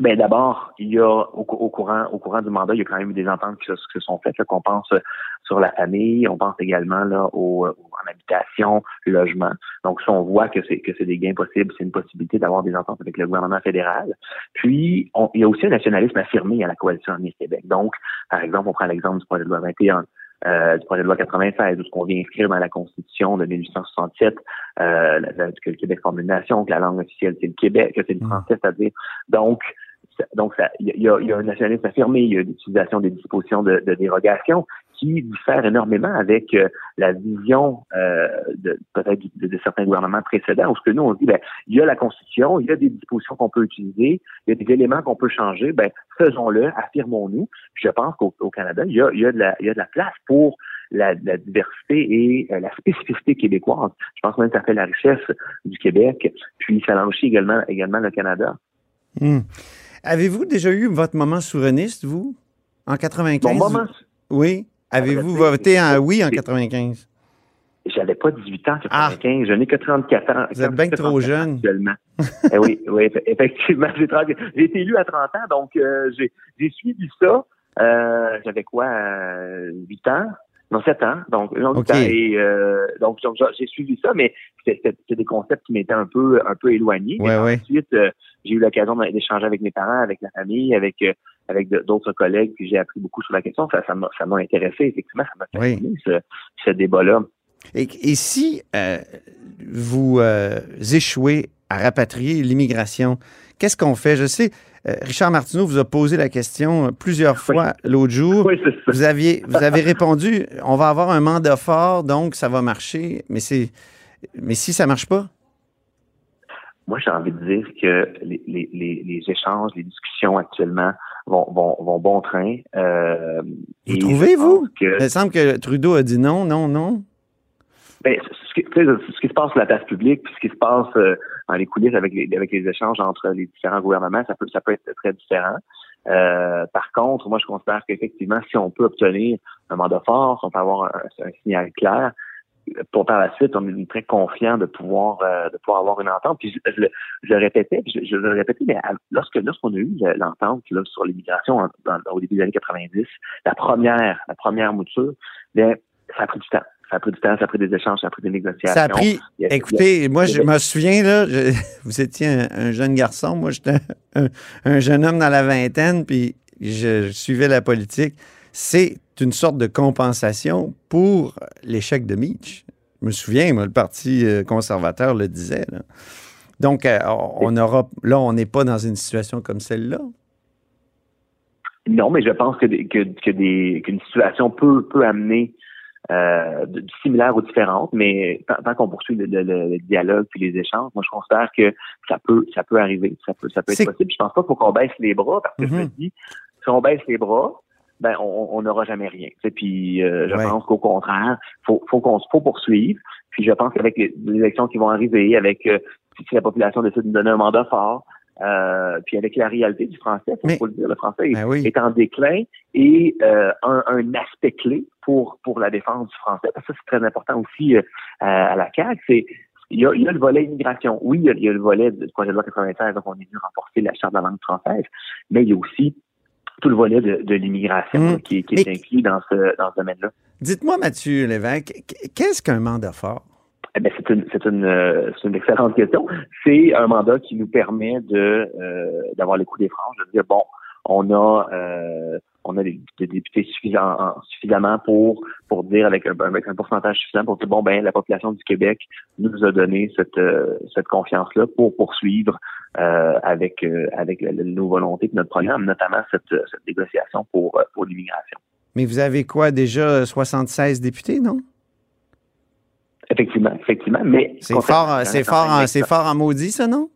Ben d'abord, il y a au, cou- au courant du mandat, il y a quand même eu des ententes qui se, sont faites. qu'on pense euh, sur la famille, on pense également là euh, en habitation, logement. Donc ça, on voit que c'est que c'est des gains possibles, c'est une possibilité d'avoir des ententes avec le gouvernement fédéral. Puis on- il y a aussi un nationalisme affirmé à la coalition Avenir Québec. Donc, par exemple, on prend l'exemple du projet de loi 21. Euh, du projet de loi 96, où ce qu'on vient inscrire dans la Constitution de 1867 euh, la- que le Québec forme une nation, que la langue officielle c'est le Québec, que c'est le français, c'est-à-dire. Donc, donc il y a, y a un nationalisme affirmé, il y a l'utilisation des dispositions de, de dérogation qui diffèrent énormément avec euh, la vision euh, de peut-être de, de certains gouvernements précédents, où ce que nous on dit, ben, il y a la Constitution, il y a des dispositions qu'on peut utiliser, il y a des éléments qu'on peut changer, ben faisons-le, affirmons-nous. Je pense qu'au au Canada, il y, a, il, y a de la, il y a de la place pour la, la diversité et euh, la spécificité québécoise. Je pense même que ça fait la richesse du Québec, puis ça enrichit également, également le Canada. Hmm. Avez-vous déjà eu votre moment souverainiste, vous, en 95? Mon moment- Oui. Avez-vous voté en oui en 95? J'avais pas 18 ans, 95. Je n'ai que 34 ans. Ah. Vous êtes bien trop 34 ans jeune. Actuellement. Eh oui, oui, eff- effectivement. J'ai 30 j'ai été élu à 30 ans, donc euh, j'ai j'ai suivi ça. Euh, J'avais quoi, euh, 8 ans? Non, 7 ans. Donc, non, 8 OK. ans. Et, euh, donc, donc, j'ai- suivi ça, mais c'est des concepts qui m'étaient un peu, un peu éloignés. Ouais, Mais ouais. Ensuite, euh, j'ai eu l'occasion d'échanger avec mes parents, avec la famille, avec euh, avec d'autres collègues, puis j'ai appris beaucoup sur la question. Ça, ça m'a intéressé, effectivement, ça m'a fasciné, ce, ce débat-là. Et, et si euh, vous euh, échouez à rapatrier l'immigration, qu'est-ce qu'on fait? Je sais, euh, Richard Martineau vous a posé la question plusieurs fois l'autre jour. Vous, aviez, vous avez répondu, on va avoir un mandat fort, donc ça va marcher. Mais, c'est, mais si ça marche pas? Moi, j'ai envie de dire que les, les, les, les échanges, les discussions actuellement vont, vont, vont bon train. Euh, Vous trouvez, vous? que- Il me semble que Trudeau a dit non, non, non. Ben, ce, qui, ce qui se passe sur la place publique, puis ce qui se passe euh, dans les coulisses avec les, avec les échanges entre les différents gouvernements, ça peut, ça peut être très différent. Euh, par contre, moi, je considère qu'effectivement, si on peut obtenir un mandat fort, si on peut avoir un, un signal clair, pour par la suite, on est très confiant de pouvoir euh, de pouvoir avoir une entente. Puis je, je, le- je le répétais, puis je, je le répétais, mais à- lorsque lorsqu'on a eu l'entente là, sur l'immigration en- dans- au début des années 90, la première la première mouture, bien, ça a pris du temps. Ça a pris du temps, ça a pris des échanges, ça a pris des négociations. Ça a pris. A- Écoutez, a- moi, je me souviens, là, je- vous étiez un, un jeune garçon, moi, j'étais un, un jeune homme dans la vingtaine, puis je, je suivais la politique. C'est une sorte de compensation pour l'échec de Mitch. Je me souviens, moi, le Parti euh, conservateur le disait. là. Donc, euh, on aura. Là, on n'est pas dans une situation comme celle-là. Non, mais je pense que, des- que, que des, qu'une situation peut, peut amener euh, de, de similaires ou différentes, mais tant, tant qu'on poursuit le, le- le dialogue puis les échanges, moi je considère que ça peut ça peut arriver, ça peut ça peut être possible. Je pense pas qu'il faut qu'on baisse les bras parce que je me Mhm. dis si on baisse les bras, ben on on n'aura jamais rien. Sais, Puis euh, je Ouais. pense qu'au contraire, faut faut qu'on faut poursuivre. Puis je pense qu'avec les, les élections qui vont arriver, avec euh, si la population décide de nous donner un mandat fort, euh, puis avec la réalité du français, faut, faut le dire, le français est, Ben oui. est en déclin et euh, un, un aspect clé pour pour la défense du français. Parce que ça c'est très important aussi euh, à, à la CAQ, c'est il y, a, il y a le volet immigration. Oui, il y a, il y a le volet du projet de loi 96, donc on est venu renforcer la charte de la langue française, mais il y a aussi tout le volet de, de l'immigration Mm. là, qui, qui est inclus dans ce, dans ce domaine-là. Dites-moi, Mathieu Lévesque, qu'est-ce qu'un mandat fort? Eh c'est une, c'est une, euh, c'est une excellente question. C'est un mandat qui nous permet de euh, d'avoir le coup des franges, de dire bon, on a euh, on a des, des députés suffisants, en- suffisamment pour pour dire avec un, avec un pourcentage suffisant pour dire bon ben la population du Québec nous a donné cette euh, cette confiance là pour poursuivre euh, avec euh, avec nos volontés de notre programme, notamment cette, cette négociation pour euh, pour l'immigration. Mais vous avez quoi, déjà 76 députés, non? Effectivement, effectivement, mais C'est fort, euh, c'est fort, c'est fort en maudit, ça, non?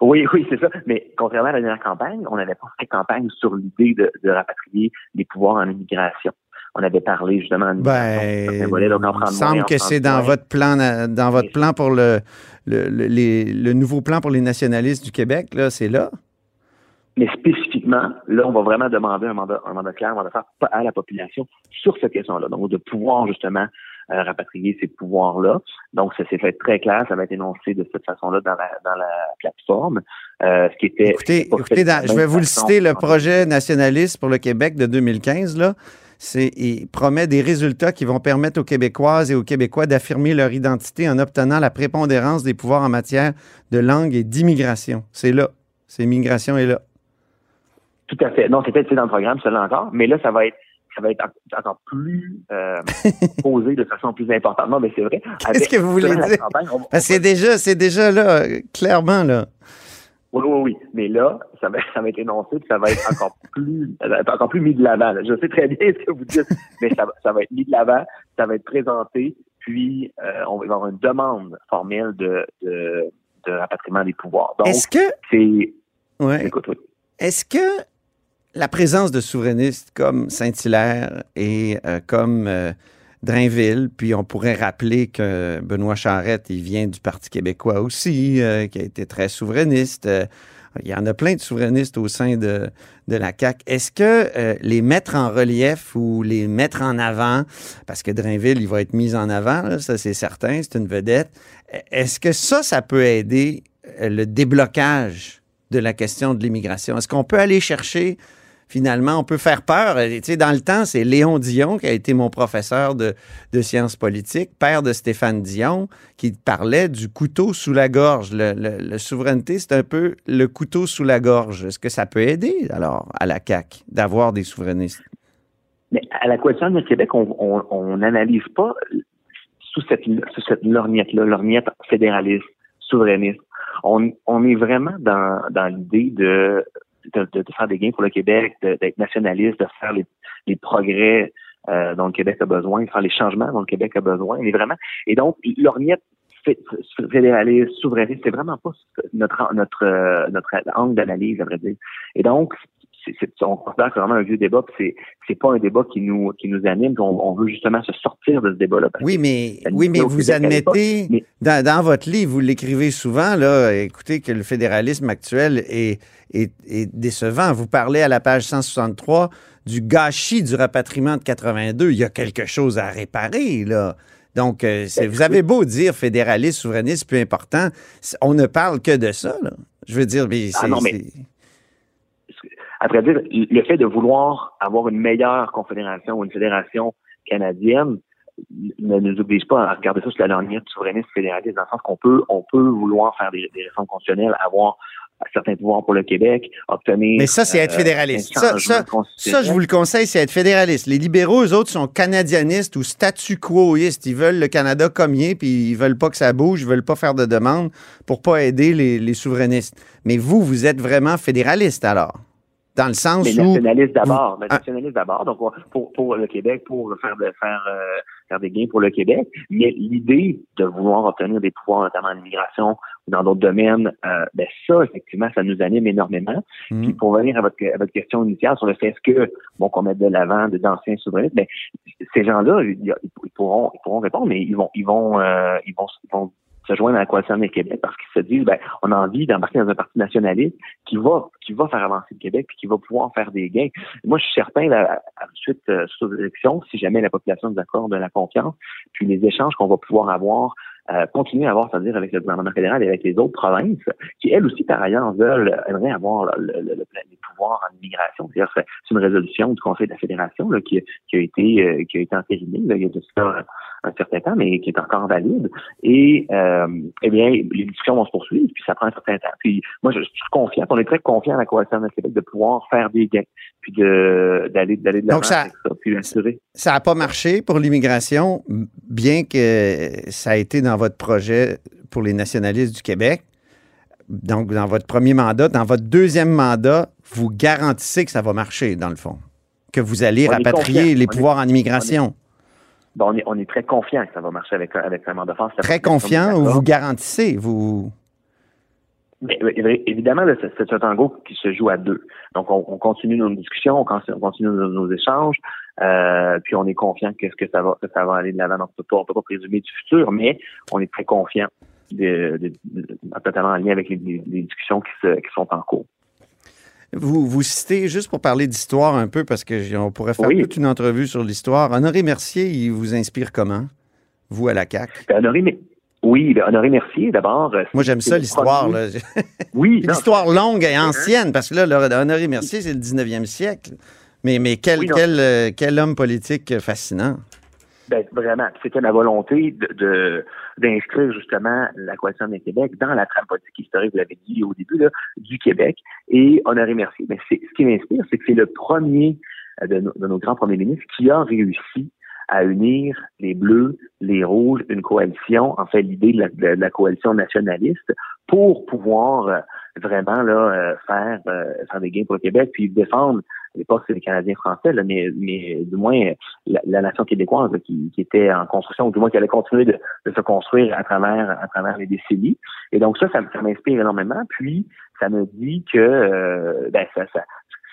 Oui, oui, c'est ça. Mais contrairement à la dernière campagne, on n'avait pas fait campagne sur l'idée de, de rapatrier les pouvoirs en immigration. On avait parlé justement en Ben, il me semble que c'est dans votre plan, na- dans votre plan pour le, le, le- les- le nouveau plan pour les nationalistes du Québec, là, c'est là? Mais spécifiquement, là, on va vraiment demander un mandat, un mandat clair, un mandat à la population sur cette question-là. Donc, de pouvoir justement euh, rapatrier ces pouvoirs-là. Donc, ça s'est fait très clair, ça va être énoncé de cette façon-là dans la, dans la plateforme. Euh, ce qui était. Écoutez, écoutez, dans- je vais vous le citer, le projet nationaliste pour le Québec de 2015, là. C'est, il promet des résultats qui vont permettre aux Québécoises et aux Québécois d'affirmer leur identité en obtenant la prépondérance des pouvoirs en matière de langue et d'immigration. C'est là. C'est immigration est là. Tout à fait. Non, c'était dans le programme, cela encore. Mais là, ça va être ça va être en- encore plus euh, posé de façon plus importante. Non, mais c'est vrai. Qu'est-ce que vous voulez dire? campagne, on va- Parce que c'est déjà, c'est déjà là, clairement, là. Oui, oui, oui. Mais là, ça va, ça va être énoncé, puis ça va être encore plus, encore plus mis de l'avant. là. Je sais très bien ce que vous dites, mais ça, va- ça va être mis de l'avant, ça va être présenté, puis euh, on va avoir une demande formelle de, de, de rapatriement des pouvoirs. Donc, Est-ce que, c'est. ouais. Écoute, oui. est-ce que la présence de souverainistes comme Saint-Hilaire et euh, comme euh, Drainville, puis on pourrait rappeler que Benoît Charette, il vient du Parti québécois aussi, euh, qui a été très souverainiste. il y en a plein de souverainistes au sein de, de la CAQ. Est-ce que les mettre en relief ou les mettre en avant, parce que Drainville, il va être mis en avant, ça c'est certain, c'est une vedette. Est-ce que ça, ça peut aider le déblocage de la question de l'immigration? Est-ce qu'on peut aller chercher, finalement, on peut faire peur? Tu sais, dans le temps, c'est Léon Dion, qui a été mon professeur de, de sciences politiques, père de Stéphane Dion, qui parlait du couteau sous la gorge. Le, souveraineté, c'est un peu le couteau sous la gorge. Est-ce que ça peut aider, alors, à la CAQ, d'avoir des souverainistes? Mais à la Coalition du Québec, on n'analyse pas sous cette, lorgnette-là, lorgnette fédéraliste, souverainiste. On, on est vraiment dans, dans l'idée de, de, de faire des gains pour le Québec, d'être nationaliste, de faire les, les progrès euh, dont le Québec a besoin, de faire les changements dont le Québec a besoin. Mais vraiment, et donc, lorgnette fé- fédéraliste, souverainiste, c'est vraiment pas notre notre euh, notre angle d'analyse, à vrai dire. Et donc, c'est- on considère que c'est vraiment un vieux débat, puis c'est c'est pas un débat qui nous qui nous anime, puis on, on veut justement se sortir de ce débat-là. Oui, mais, oui, mais vous admettez, mais- dans, dans votre livre, vous l'écrivez souvent, là, écoutez, que le fédéralisme actuel est, est, est décevant. Vous parlez à la page 163 du gâchis du rapatriement de 82. Il y a quelque chose à réparer, là. Donc, euh, Ben, vous avez beau dire fédéraliste, souverainiste, peu important, on ne parle que de ça, là. Je veux dire, mais Ah c'est- à vrai dire, le fait de vouloir avoir une meilleure confédération ou une fédération canadienne ne nous oblige pas à regarder ça sur la lorgnette souverainiste fédéraliste, dans le sens qu'on peut, on peut vouloir faire des, des réformes constitutionnelles, avoir certains pouvoirs pour le Québec, obtenir. Mais ça, c'est être euh, fédéraliste. Ça, ça, ça, je vous le conseille, c'est être fédéraliste. Les libéraux, eux autres, sont canadianistes ou statu quoistes. Ils veulent le Canada comme il est, puis ils veulent pas que ça bouge, ils veulent pas faire de demande pour pas aider les, les souverainistes. Mais vous, vous êtes vraiment fédéraliste, alors? Dans le sens Mais nationaliste d'abord, mais Ah. nationaliste d'abord, donc on- pour, pour le Québec, pour faire, de, faire, euh, faire des gains pour le Québec. Mais l'idée de vouloir obtenir des pouvoirs, notamment en immigration ou dans d'autres domaines, euh, ben ça, effectivement, ça nous anime énormément. Mm. Puis pour revenir à votre, à votre question initiale sur le fait que bon qu'on mette de l'avant des anciens souverainistes, ben ces gens-là, ils, ils pourront ils pourront répondre, mais ils vont ils vont euh, ils vont ils vont se joindre à la coalition des Québec parce qu'ils se disent ben on a envie d'embarquer dans un parti nationaliste qui va qui va faire avancer le Québec puis qui va pouvoir faire des gains. Moi, je suis certain là, suite euh, aux élections, si jamais la population nous accorde de la confiance, puis les échanges qu'on va pouvoir avoir euh, continuer à avoir, c'est-à-dire avec le gouvernement fédéral et avec les autres provinces, qui elles aussi, par ailleurs, veulent, aimeraient avoir le, le- le- les pouvoirs en immigration. C'est-à-dire, c'est c'est une résolution du Conseil de la Fédération là, qui, qui a été euh, qui a été entérinée là, il y a de ça un certain temps, mais qui est encore valide. Et euh, eh bien, les discussions vont se poursuivre, puis ça prend un certain temps. Puis moi, je, je suis confiant, on est très confiant à la Coalition de Québec de pouvoir faire des gains, puis de d'aller d'aller de l'avant ça- avec ça, puis assurer. Ça n'a pas marché pour l'immigration, bien que ça a été dans votre projet pour les nationalistes du Québec. Donc, dans votre premier mandat, dans votre deuxième mandat, vous garantissez que ça va marcher, dans le fond. Que vous allez On rapatrier les On est- pouvoirs en immigration. Bon, on, est, on est très confiant que ça va marcher avec, avec un mandat fort. Très confiant ou vous garantissez? Vous... Mais, mais, évidemment, c'est un tango qui se joue à deux. Donc, on, on continue nos discussions, on continue, on continue nos, nos échanges, euh, puis on est confiant que, que ça va que ça va aller de l'avant. Donc, on on peut pas présumer du futur, mais on est très confiant, de, de- de- totalement en lien avec les, les- les discussions qui, se, qui sont en cours. Vous, vous citez, juste pour parler d'histoire un peu, parce que j- on pourrait faire Oui. toute une entrevue sur l'histoire. Honoré Mercier, il vous inspire comment, vous à la CAQ? Ben, Honoré, mais, oui, ben, Honoré Mercier, d'abord. euh, Moi, j'aime ça, l'histoire. Oui, l'histoire longue et ancienne, parce que là, le- Honoré Mercier, c'est le 19e siècle. Mais, mais quel, Oui, non. quel, euh, quel homme politique fascinant. Ben, vraiment, c'était la volonté de, d'inscrire justement la Coalition des Québec dans la trame politique historique, vous l'avez dit au début, là, du Québec. Et Honoré Mercier, ben, ce qui m'inspire, c'est que c'est le premier de, nos- de nos grands premiers ministres qui a réussi à unir les bleus, les rouges, une coalition, en fait l'idée de la, coalition nationaliste, pour pouvoir euh, vraiment là euh, faire euh, faire des gains pour le Québec, puis défendre à l'époque c'est les Canadiens français, là, mais, mais du moins la, la nation québécoise là, qui, qui était en construction, ou du moins qui allait continuer de, de se construire à travers à travers les décennies. Et donc ça, ça, ça m'inspire énormément. Puis ça me dit que euh, ben ça, ça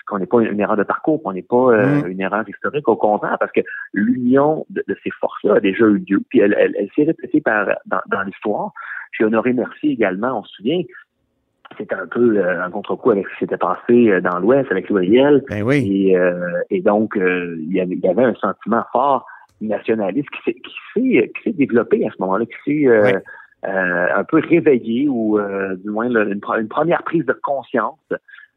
qu'on n'est pas une erreur de parcours, qu'on n'est pas euh, Mm. une erreur historique, au contraire, parce que l'union de, de ces forces-là a déjà eu lieu, puis elle, elle, elle s'est répétée par, dans, dans l'histoire. Puis Honoré Mercier également, on se souvient, c'était un peu euh, un contre-coup avec ce qui s'était passé euh, dans l'Ouest avec Loyel. Et, euh, et donc, il, y avait, il y avait un sentiment fort nationaliste qui s'est, qui s'est, qui s'est développé à ce moment-là, qui s'est euh, euh, un peu réveillé ou euh, du moins là, une, pre- une première prise de conscience,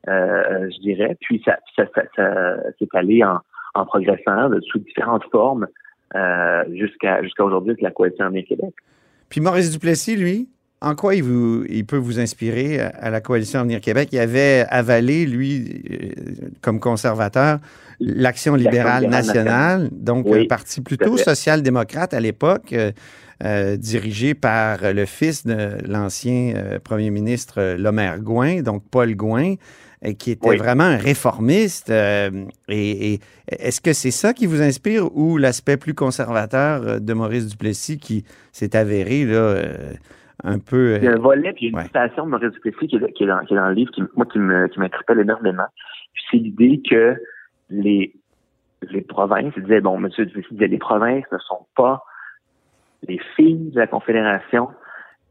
euh, je dirais. Puis ça, ça, ça, ça s'est allé en, en progressant de- sous différentes formes euh, jusqu'à jusqu'à aujourd'hui avec la coalition Avenir Québec. Puis Maurice Duplessis, lui, en quoi il, vous, il peut vous inspirer à, la coalition Avenir Québec? Il avait avalé, lui, euh, comme conservateur, l'Action libérale libérale nationale, nationale. donc Oui, un parti plutôt social-démocrate à l'époque, euh, dirigé par le fils de l'ancien euh, premier ministre Lomer Gouin, donc Paul Gouin, qui était Oui. vraiment un réformiste. euh, et et est-ce que c'est ça qui vous inspire ou l'aspect plus conservateur euh, de Maurice Duplessis qui s'est avéré là, euh, un peu... Il y a un euh, volet, puis il y a une ouais. citation de Maurice Duplessis qui est, qui est dans, qui est dans le livre, qui, moi, qui me- qui m'interpelle énormément. C'est l'idée que les, les provinces, il disait, bon, M. Duplessis disait, les provinces ne sont pas les filles de la Confédération,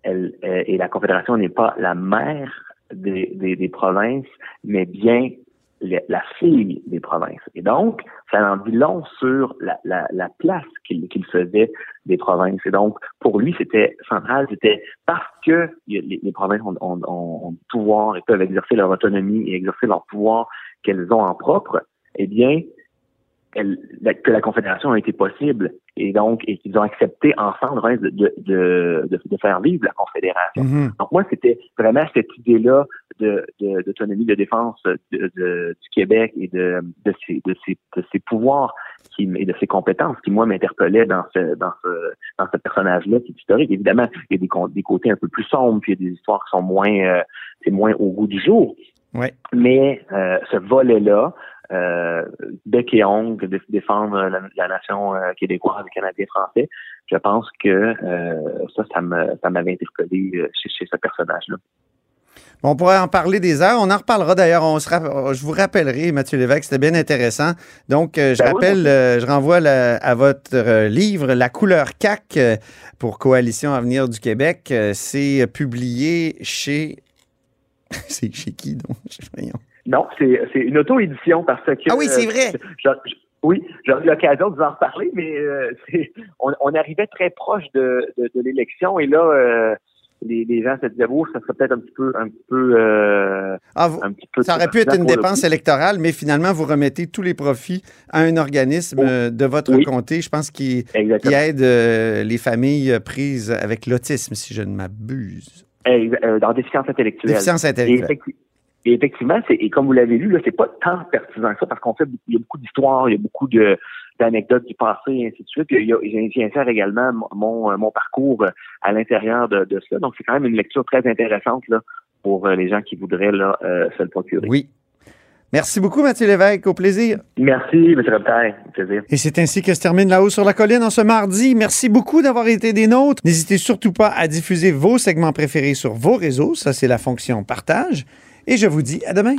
elle, euh, et la Confédération n'est pas la mère des, des, des provinces, mais bien la fille des provinces. Et donc, ça en dit sur la, la, la place qu'il qu'il faisait des provinces. Et donc, pour lui, c'était central, c'était parce que les, les provinces ont, ont, ont, ont pouvoir et peuvent exercer leur autonomie et exercer leur pouvoir qu'elles ont en propre, eh bien, elle- la- que la Confédération a été possible et donc et qu'ils ont accepté ensemble hein, de, de, de, faire vivre la Confédération. Mhm. Donc moi, c'était vraiment cette idée-là de de- d'autonomie de, défense du Québec et de, de, ses, de, ses, de ses pouvoirs qui, et de ses compétences qui, moi, m'interpellaient dans ce, dans ce, dans ce personnage-là qui est historique. Évidemment, il y a des, des côtés un peu plus sombres, puis il y a des histoires qui sont moins, euh, c'est moins au goût du jour. Ouais. Mais euh, ce volet-là, euh, bec et ongle, de défendre la, la nation euh, québécoise, les Canadiens français, je pense que euh, ça, ça me- ça m'avait interpellé euh, chez, chez ce personnage-là. On pourrait en parler des heures. On en reparlera d'ailleurs. On se rapp- Je vous rappellerai, Mathieu Lévesque, c'était bien intéressant. Donc, euh, je Ben oui. rappelle, euh, je renvoie la- à votre euh, livre La couleur CAC pour Coalition Avenir du Québec. C'est publié chez. C'est chez qui donc? Voyons. Non, c'est c'est une auto-édition parce que... Ah oui, c'est vrai. je- je- oui, j'ai eu l'occasion de vous en reparler, mais euh, c'est- on, on arrivait très proche de, de, de l'élection et là, euh, les, les gens se disaient, oh, ça serait peut-être un petit peu... Un petit peu, euh, Ah, vous- un petit peu Ça aurait pu être une dépense électorale, mais finalement, vous remettez tous les profits à un organisme euh, de votre Oui. comté, je pense, qui, qui aide euh, les familles euh, prises avec l'autisme, si je ne m'abuse. Dans déficience intellectuelle. Déficience intellectuelle. Et effectivement, c'est, et comme vous l'avez lu, là, c'est pas tant pertinent que ça parce qu'on fait, beaucoup- il y a beaucoup d'histoires, il y a beaucoup de, d'anecdotes du passé et ainsi de suite. Puis il y a- inséré également mon, mon, euh, parcours euh, à l'intérieur de, de cela. Donc c'est quand même une lecture très intéressante là, pour euh, les gens qui voudraient là, euh, se le procurer. Oui. Merci beaucoup, Mathieu Lévesque. Au plaisir. Merci, M. Robitaille. Au plaisir. Et c'est ainsi que se termine La Haut sur la Colline en ce mardi. Merci beaucoup d'avoir été des nôtres. N'hésitez surtout pas à diffuser vos segments préférés sur vos réseaux. Ça, c'est la fonction partage. Et je vous dis à demain.